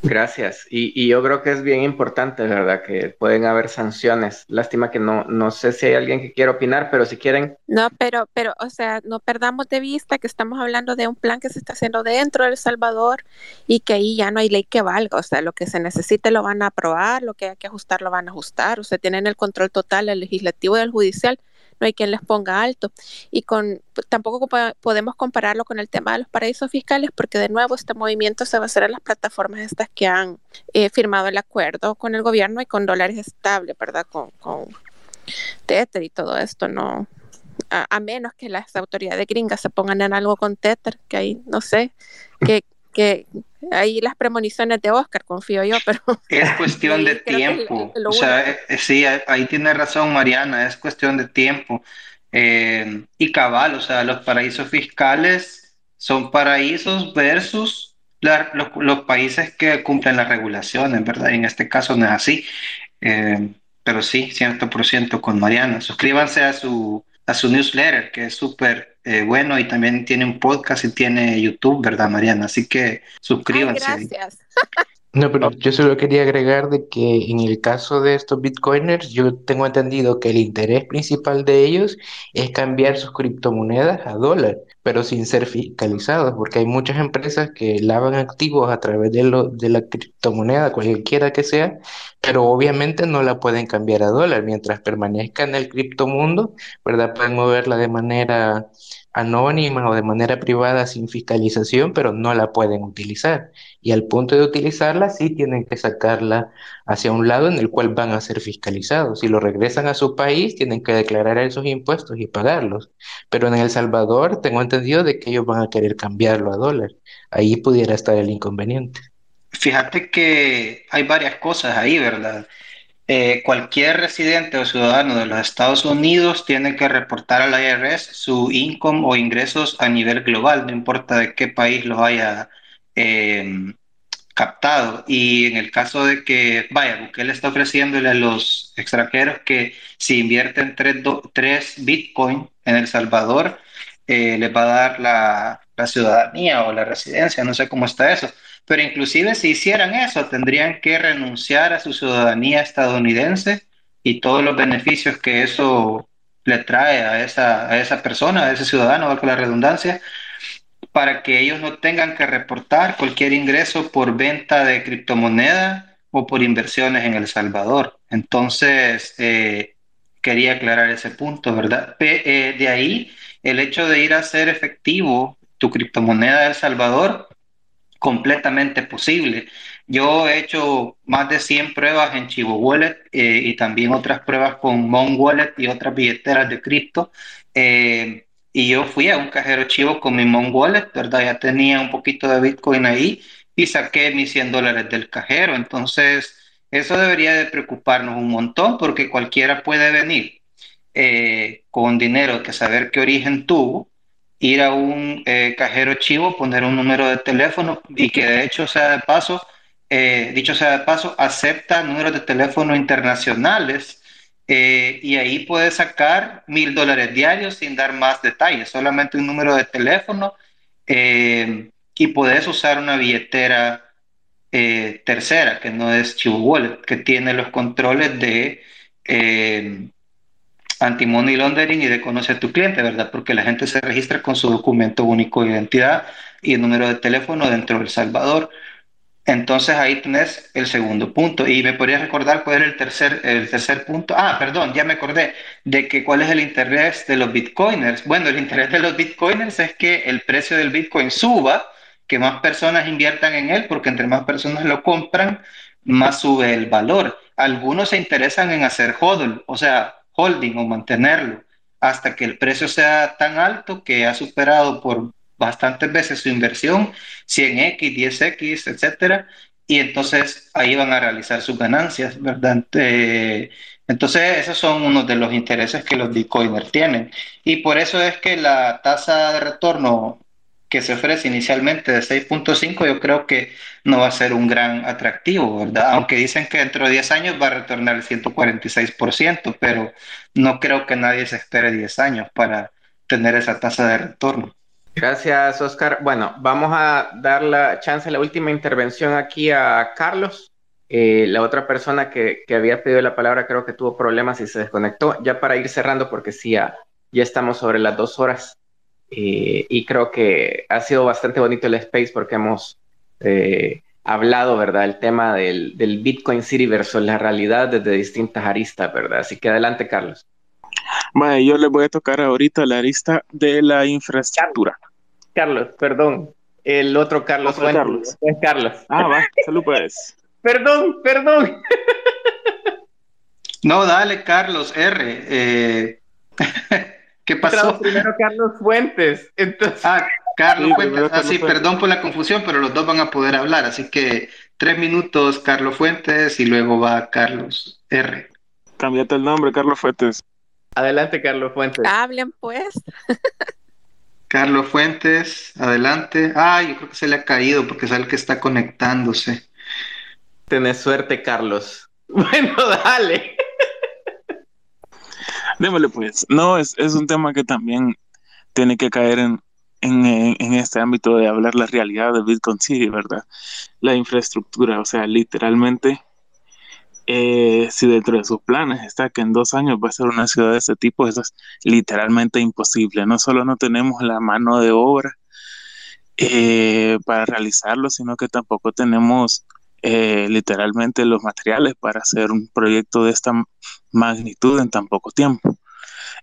Gracias. Y, yo creo que es bien importante, ¿verdad? Que pueden haber sanciones. Lástima que no, no sé si hay alguien que quiera opinar, pero si quieren.
No, pero, pero, o sea, no perdamos de vista que estamos hablando de un plan que se está haciendo dentro de El Salvador y que ahí ya no hay ley que valga. O sea, lo que se necesite lo van a aprobar, lo que hay que ajustar lo van a ajustar. O sea, tienen el control total el legislativo y el judicial no hay quien les ponga alto. Y con tampoco podemos compararlo con el tema de los paraísos fiscales, porque de nuevo este movimiento se va a hacer en las plataformas estas que han eh, firmado el acuerdo con el gobierno y con dólares estables, ¿verdad? Con, con Tether y todo esto, ¿no? A, menos que las autoridades gringas se pongan en algo con Tether, que ahí, no sé, que, que ahí las premoniciones de Oscar, confío yo, pero...
Es cuestión de tiempo. o sea, eh, sí, ahí tiene razón Mariana, es cuestión de tiempo. Eh, y cabal, o sea, los paraísos fiscales son paraísos versus los, países que cumplen las regulaciones, ¿verdad? En este caso no es así. Eh, pero sí, 100% con Mariana. Suscríbanse a su, a su newsletter, que es súper eh, bueno y también tiene un podcast y tiene YouTube, ¿verdad, Mariana? Así que suscríbanse.
gracias.
No, pero yo solo quería agregar de que en el caso de estos bitcoiners, yo tengo entendido que el interés principal de ellos es cambiar sus criptomonedas a dólar, pero sin ser fiscalizados, porque hay muchas empresas que lavan activos a través de, lo, de la criptomoneda, cualquiera que sea, pero obviamente no la pueden cambiar a dólar. Mientras permanezca en el criptomundo, ¿verdad? Pueden moverla de manera anónima o de manera privada sin fiscalización, pero no la pueden utilizar. Y al punto de utilizarla, sí tienen que sacarla hacia un lado en el cual van a ser fiscalizados. Si lo regresan a su país, tienen que declarar esos impuestos y pagarlos. Pero en El Salvador tengo entendido de que ellos van a querer cambiarlo a dólar. Ahí pudiera estar el inconveniente.
Fíjate que hay varias cosas ahí, ¿verdad? Eh, cualquier residente o ciudadano de los Estados Unidos tiene que reportar al IRS su income o ingresos a nivel global, no importa de qué país los haya em, captado. Y en el caso de que, vaya, le está ofreciéndole a los extranjeros que si invierten tres, tres Bitcoin en El Salvador, eh, les va a dar la ciudadanía o la residencia, no sé cómo está eso pero inclusive si hicieran eso, tendrían que renunciar a su ciudadanía estadounidense y todos los beneficios que eso le trae a esa, a esa persona, a ese ciudadano, valga la redundancia, para que ellos no tengan que reportar cualquier ingreso por venta de criptomoneda o por inversiones en El Salvador. Entonces, eh, quería aclarar ese punto, ¿verdad? Eh, de ahí, el hecho de ir a hacer efectivo tu criptomoneda de El Salvador completamente posible. Yo he hecho más de 100 pruebas en Chivo Wallet eh, y también otras pruebas con Mon Wallet y otras billeteras de cripto. Eh, y yo fui a un cajero Chivo con mi Mon Wallet, ¿verdad? Ya tenía un poquito de Bitcoin ahí y saqué mis 100 dólares del cajero. Entonces, eso debería de preocuparnos un montón porque cualquiera puede venir eh, con dinero que saber qué origen tuvo, ir a un eh, cajero chivo, poner un número de teléfono y que de hecho sea de paso, eh, dicho sea de paso, acepta números de teléfono internacionales y ahí puede sacar mil dólares diarios sin dar más detalles, solamente un número de teléfono y puedes usar una billetera eh, tercera, que no es Chivo Wallet, que tiene los controles de eh, anti-money laundering y de conocer tu cliente, ¿verdad? Porque la gente se registra con su documento único de identidad y el número de teléfono dentro de El Salvador. Entonces ahí tenés el segundo punto. Y me podrías recordar cuál es el tercer, el tercer punto. Ah, perdón, ya me acordé de que cuál es el interés de los bitcoiners. Bueno, el interés de los bitcoiners es que el precio del bitcoin suba que más personas inviertan en él, porque entre más personas lo compran, más sube el valor. Algunos se interesan en hacer hodl, o sea, holding o mantenerlo, hasta que el precio sea tan alto que ha superado por bastantes veces su inversión, 100x, 10x, etcétera, y entonces ahí van a realizar sus ganancias, ¿verdad? Eh, entonces, esos son uno de los intereses que los bitcoiners tienen. Y por eso es que la tasa de retorno que se ofrece inicialmente de 6.5, yo creo que no va a ser un gran atractivo, ¿verdad? Aunque dicen que dentro de 10 años va a retornar el 146%, pero no creo que nadie se espere 10 años para tener esa tasa de retorno.
Gracias, Oscar. Bueno, vamos a dar la chance, la última intervención aquí a Carlos. Eh, la otra persona que, que, había pedido la palabra creo que tuvo problemas y se desconectó. Ya para ir cerrando, porque sí, ya, ya estamos sobre las dos horas. Eh, y creo que ha sido bastante bonito el space porque hemos eh, hablado, ¿verdad? El tema del, del, Bitcoin City versus la realidad desde distintas aristas, ¿verdad? Así que adelante, Carlos.
Bueno, yo les voy a tocar ahorita la arista de la infraestructura.
Carlos, perdón. El otro Carlos.
Otro Carlos.
Es Carlos.
Ah, va, salud pues.
perdón, perdón.
no, dale, Carlos R. Eh... ¿Qué pasó?
Primero Carlos Fuentes. Entonces...
Ah, Carlos Fuentes. Ah, sí, perdón por la confusión, pero los dos van a poder hablar. Así que tres minutos, Carlos Fuentes, y luego va Carlos R.
Cambiate el nombre, Carlos Fuentes.
Adelante, Carlos Fuentes.
Hablen, pues.
Carlos Fuentes, adelante. Ah, yo creo que se le ha caído porque es el que está conectándose.
Tenés suerte, Carlos. Bueno, dale.
Démosle pues. No, es, es un tema que también tiene que caer en, en, este ámbito de hablar la realidad de Bitcoin City, ¿verdad? La infraestructura, o sea, literalmente, eh, si dentro de sus planes está que en dos años va a ser una ciudad de ese tipo, eso es literalmente imposible. No solo no tenemos la mano de obra eh, para realizarlo, sino que tampoco tenemos eh, literalmente los materiales para hacer un proyecto de esta magnitud en tan poco tiempo.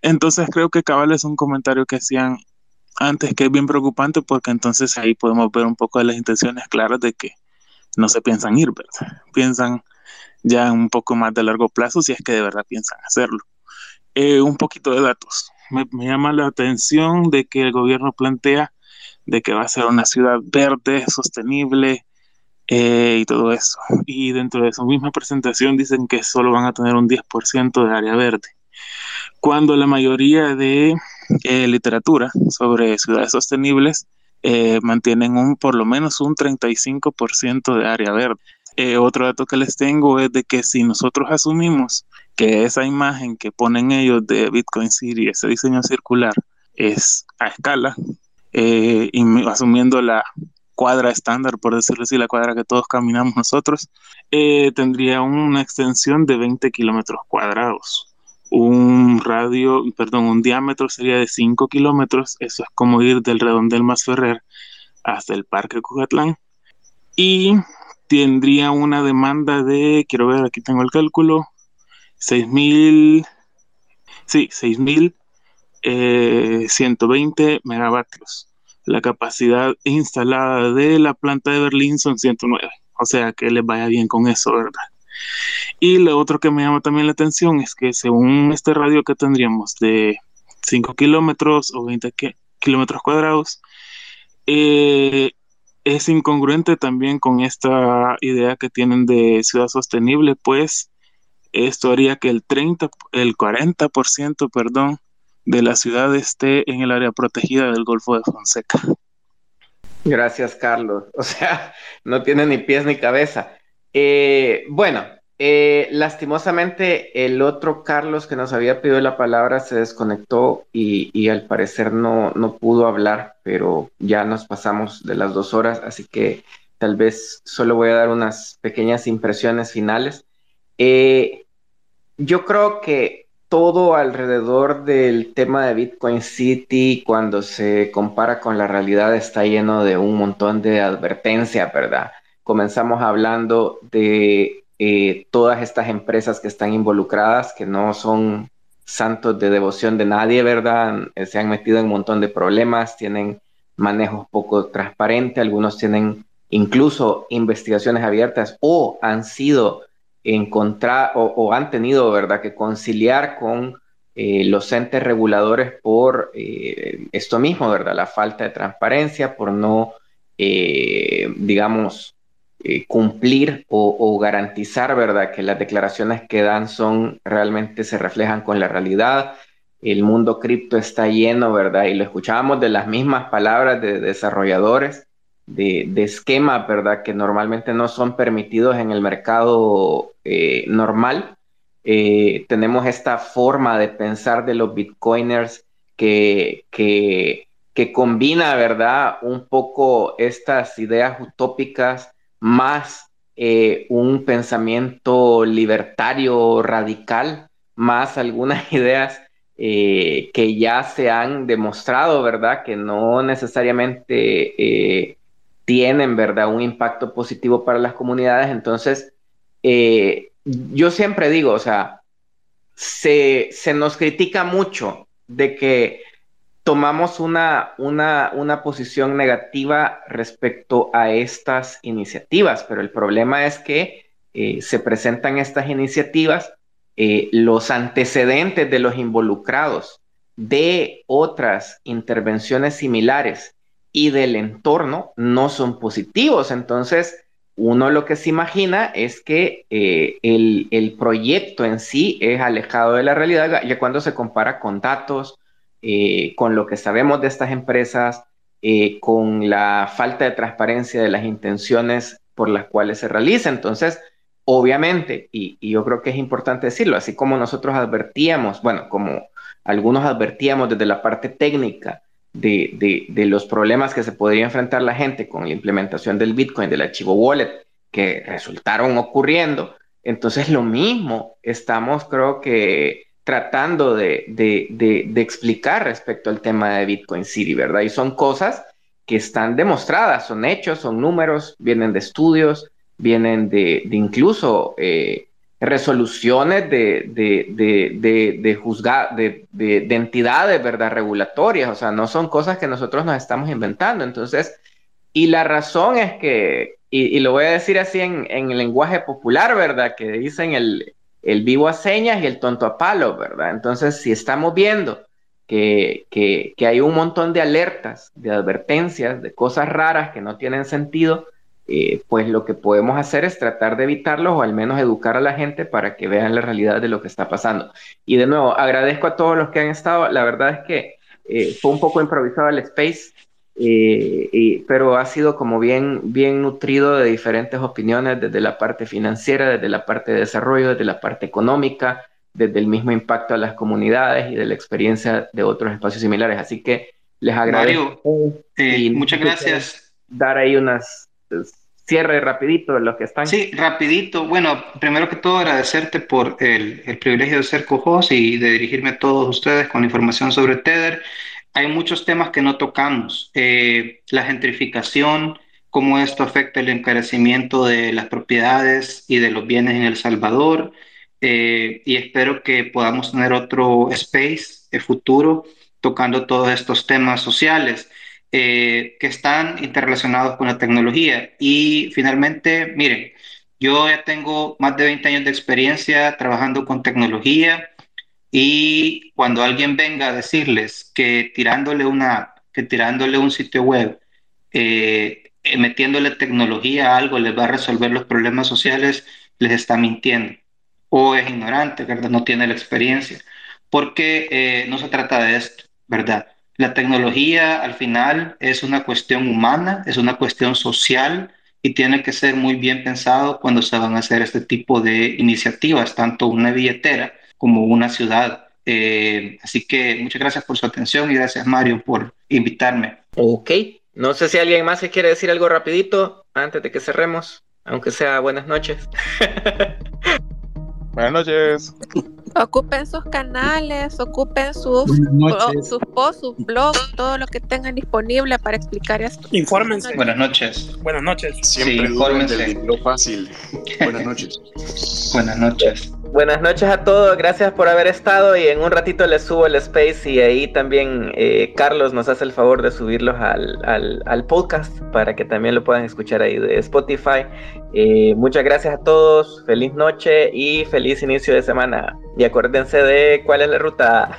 Entonces creo que cabal es un comentario que hacían antes que es bien preocupante porque entonces ahí podemos ver un poco de las intenciones claras de que no se piensan ir, ¿verdad? Piensan ya un poco más de largo plazo si es que de verdad piensan hacerlo. Eh, un poquito de datos. Me, me, llama la atención de que el gobierno plantea de que va a ser una ciudad verde, sostenible, eh, y todo eso. Y dentro de su misma presentación dicen que solo van a tener un 10% de área verde, cuando la mayoría de eh, literatura sobre ciudades sostenibles eh, mantienen un por lo menos un 35% de área verde. otro dato que les tengo es de que si nosotros asumimos que esa imagen que ponen ellos de Bitcoin City, ese diseño circular, es a escala, y asumiendo la cuadra estándar, por decirlo así, la cuadra que todos caminamos nosotros, eh, tendría una extensión de 20 kilómetros cuadrados. Un radio, perdón, un diámetro sería de 5 kilómetros, eso es como ir del redondel más Ferrer hasta el Parque Cujatlán. Y tendría una demanda de, quiero ver, aquí tengo el cálculo, 6.000, sí, 6.120 eh, megavatios la capacidad instalada de la planta de Berlín son 109. o sea, que les vaya bien con eso, ¿verdad? Y lo otro que me llama también la atención es que según este radio que tendríamos de 5 kilómetros o 20 kilómetros cuadrados, eh, es incongruente también con esta idea que tienen de ciudad sostenible, pues esto haría que el 30, el 40%, perdón, de la ciudad esté en el área protegida del Golfo de Fonseca.
Gracias, Carlos. O sea, no tiene ni pies ni cabeza. Eh, bueno, eh, lastimosamente el otro Carlos que nos había pedido la palabra se desconectó y, al parecer no, no, pudo hablar, pero ya nos pasamos de las dos horas, así que tal vez solo voy a dar unas pequeñas impresiones finales. Eh, yo creo que todo alrededor del tema de Bitcoin City, cuando se compara con la realidad, está lleno de un montón de advertencias, ¿verdad? Comenzamos hablando de eh, todas estas empresas que están involucradas, que no son santos de devoción de nadie, ¿verdad? Se han metido en un montón de problemas, tienen manejos poco transparentes, algunos tienen incluso investigaciones abiertas o han sido encontrar o, han tenido, ¿verdad?, que conciliar con eh, los entes reguladores por eh, esto mismo, ¿verdad?, la falta de transparencia, por no, eh, digamos, cumplir o, garantizar, ¿verdad?, que las declaraciones que dan son realmente se reflejan con la realidad. El mundo cripto está lleno, ¿verdad? Y lo escuchábamos de las mismas palabras de desarrolladores de, esquemas, ¿verdad? Que normalmente no son permitidos en el mercado eh, normal. Eh, tenemos esta forma de pensar de los bitcoiners que, que, combina, ¿verdad? Un poco estas ideas utópicas más eh, un pensamiento libertario radical, más algunas ideas que ya se han demostrado, ¿verdad? Que no necesariamente tienen, ¿verdad?, un impacto positivo para las comunidades. Entonces, eh, yo siempre digo, o sea, se, nos critica mucho de que tomamos una, una, una, posición negativa respecto a estas iniciativas, pero el problema es que eh, se presentan estas iniciativas, eh, los antecedentes de los involucrados de otras intervenciones similares y del entorno no son positivos. Entonces, uno lo que se imagina es que eh, el, proyecto en sí es alejado de la realidad, ya cuando se compara con datos, eh, con lo que sabemos de estas empresas, eh, con la falta de transparencia de las intenciones por las cuales se realiza. Entonces, obviamente, y, y yo creo que es importante decirlo, así como nosotros advertíamos, bueno, como algunos advertíamos desde la parte técnica, de, los problemas que se podría enfrentar la gente con la implementación del Bitcoin, del archivo wallet, que resultaron ocurriendo. Entonces, lo mismo estamos, creo que, tratando de, de, explicar respecto al tema de Bitcoin City, ¿verdad? Y son cosas que están demostradas, son hechos, son números, vienen de estudios, vienen de, incluso eh, resoluciones de, de, de, de, de, entidades, ¿verdad? Regulatorias, o sea, no son cosas que nosotros nos estamos inventando. Entonces, y la razón es que, y, lo voy a decir así en, en, el lenguaje popular, ¿verdad? Que dicen el, el vivo a señas y el tonto a palo, ¿verdad? Entonces, si estamos viendo que, que, que hay un montón de alertas, de advertencias, de cosas raras que no tienen sentido, eh, pues lo que podemos hacer es tratar de evitarlos o al menos educar a la gente para que vean la realidad de lo que está pasando. Y de nuevo, agradezco a todos los que han estado. La verdad es que eh, fue un poco improvisado el space, eh, pero ha sido como bien, bien nutrido de diferentes opiniones desde la parte financiera, desde la parte de desarrollo, desde la parte económica, desde el mismo impacto a las comunidades y de la experiencia de otros espacios similares. Así que les agradezco.
Mario, muchas gracias.
Dar ahí unas cierre rapidito de los que están.
Sí, rapidito. Bueno, primero que todo agradecerte por el, el privilegio de ser co y de dirigirme a todos ustedes con información sobre Tether. Hay muchos temas que no tocamos. Eh, la gentrificación, cómo esto afecta el encarecimiento de las propiedades y de los bienes en El Salvador. Eh, y espero que podamos tener otro space de futuro tocando todos estos temas sociales. Eh, que están interrelacionados con la tecnología. Y finalmente, miren, yo ya tengo más de 20 años de experiencia trabajando con tecnología y cuando alguien venga a decirles que tirándole una que tirándole un sitio web, eh, metiéndole tecnología a algo les va a resolver los problemas sociales, les está mintiendo. O es ignorante, ¿verdad? No tiene la experiencia. Porque eh, no se trata de esto, ¿verdad? La tecnología al final es una cuestión humana, es una cuestión social y tiene que ser muy bien pensado cuando se van a hacer este tipo de iniciativas, tanto una billetera como una ciudad. Eh, así que muchas gracias por su atención y gracias Mario por invitarme.
Ok, no sé si alguien más se quiere decir algo rapidito antes de que cerremos, aunque sea buenas noches.
buenas noches.
Ocupen sus canales, ocupen sus, sus posts, sus blogs, todo lo que tengan disponible para explicar esto.
Infórmense.
Buenas noches.
Buenas noches.
Siempre
Sí, infórmense.
lo fácil. Buenas noches.
Buenas noches.
Buenas noches a todos, gracias por haber estado y en un ratito les subo el space y ahí también eh, Carlos nos hace el favor de subirlos al, al, al, podcast para que también lo puedan escuchar ahí de Spotify. Eh, muchas gracias a todos, feliz noche y feliz inicio de semana. Y acuérdense de cuál es la ruta.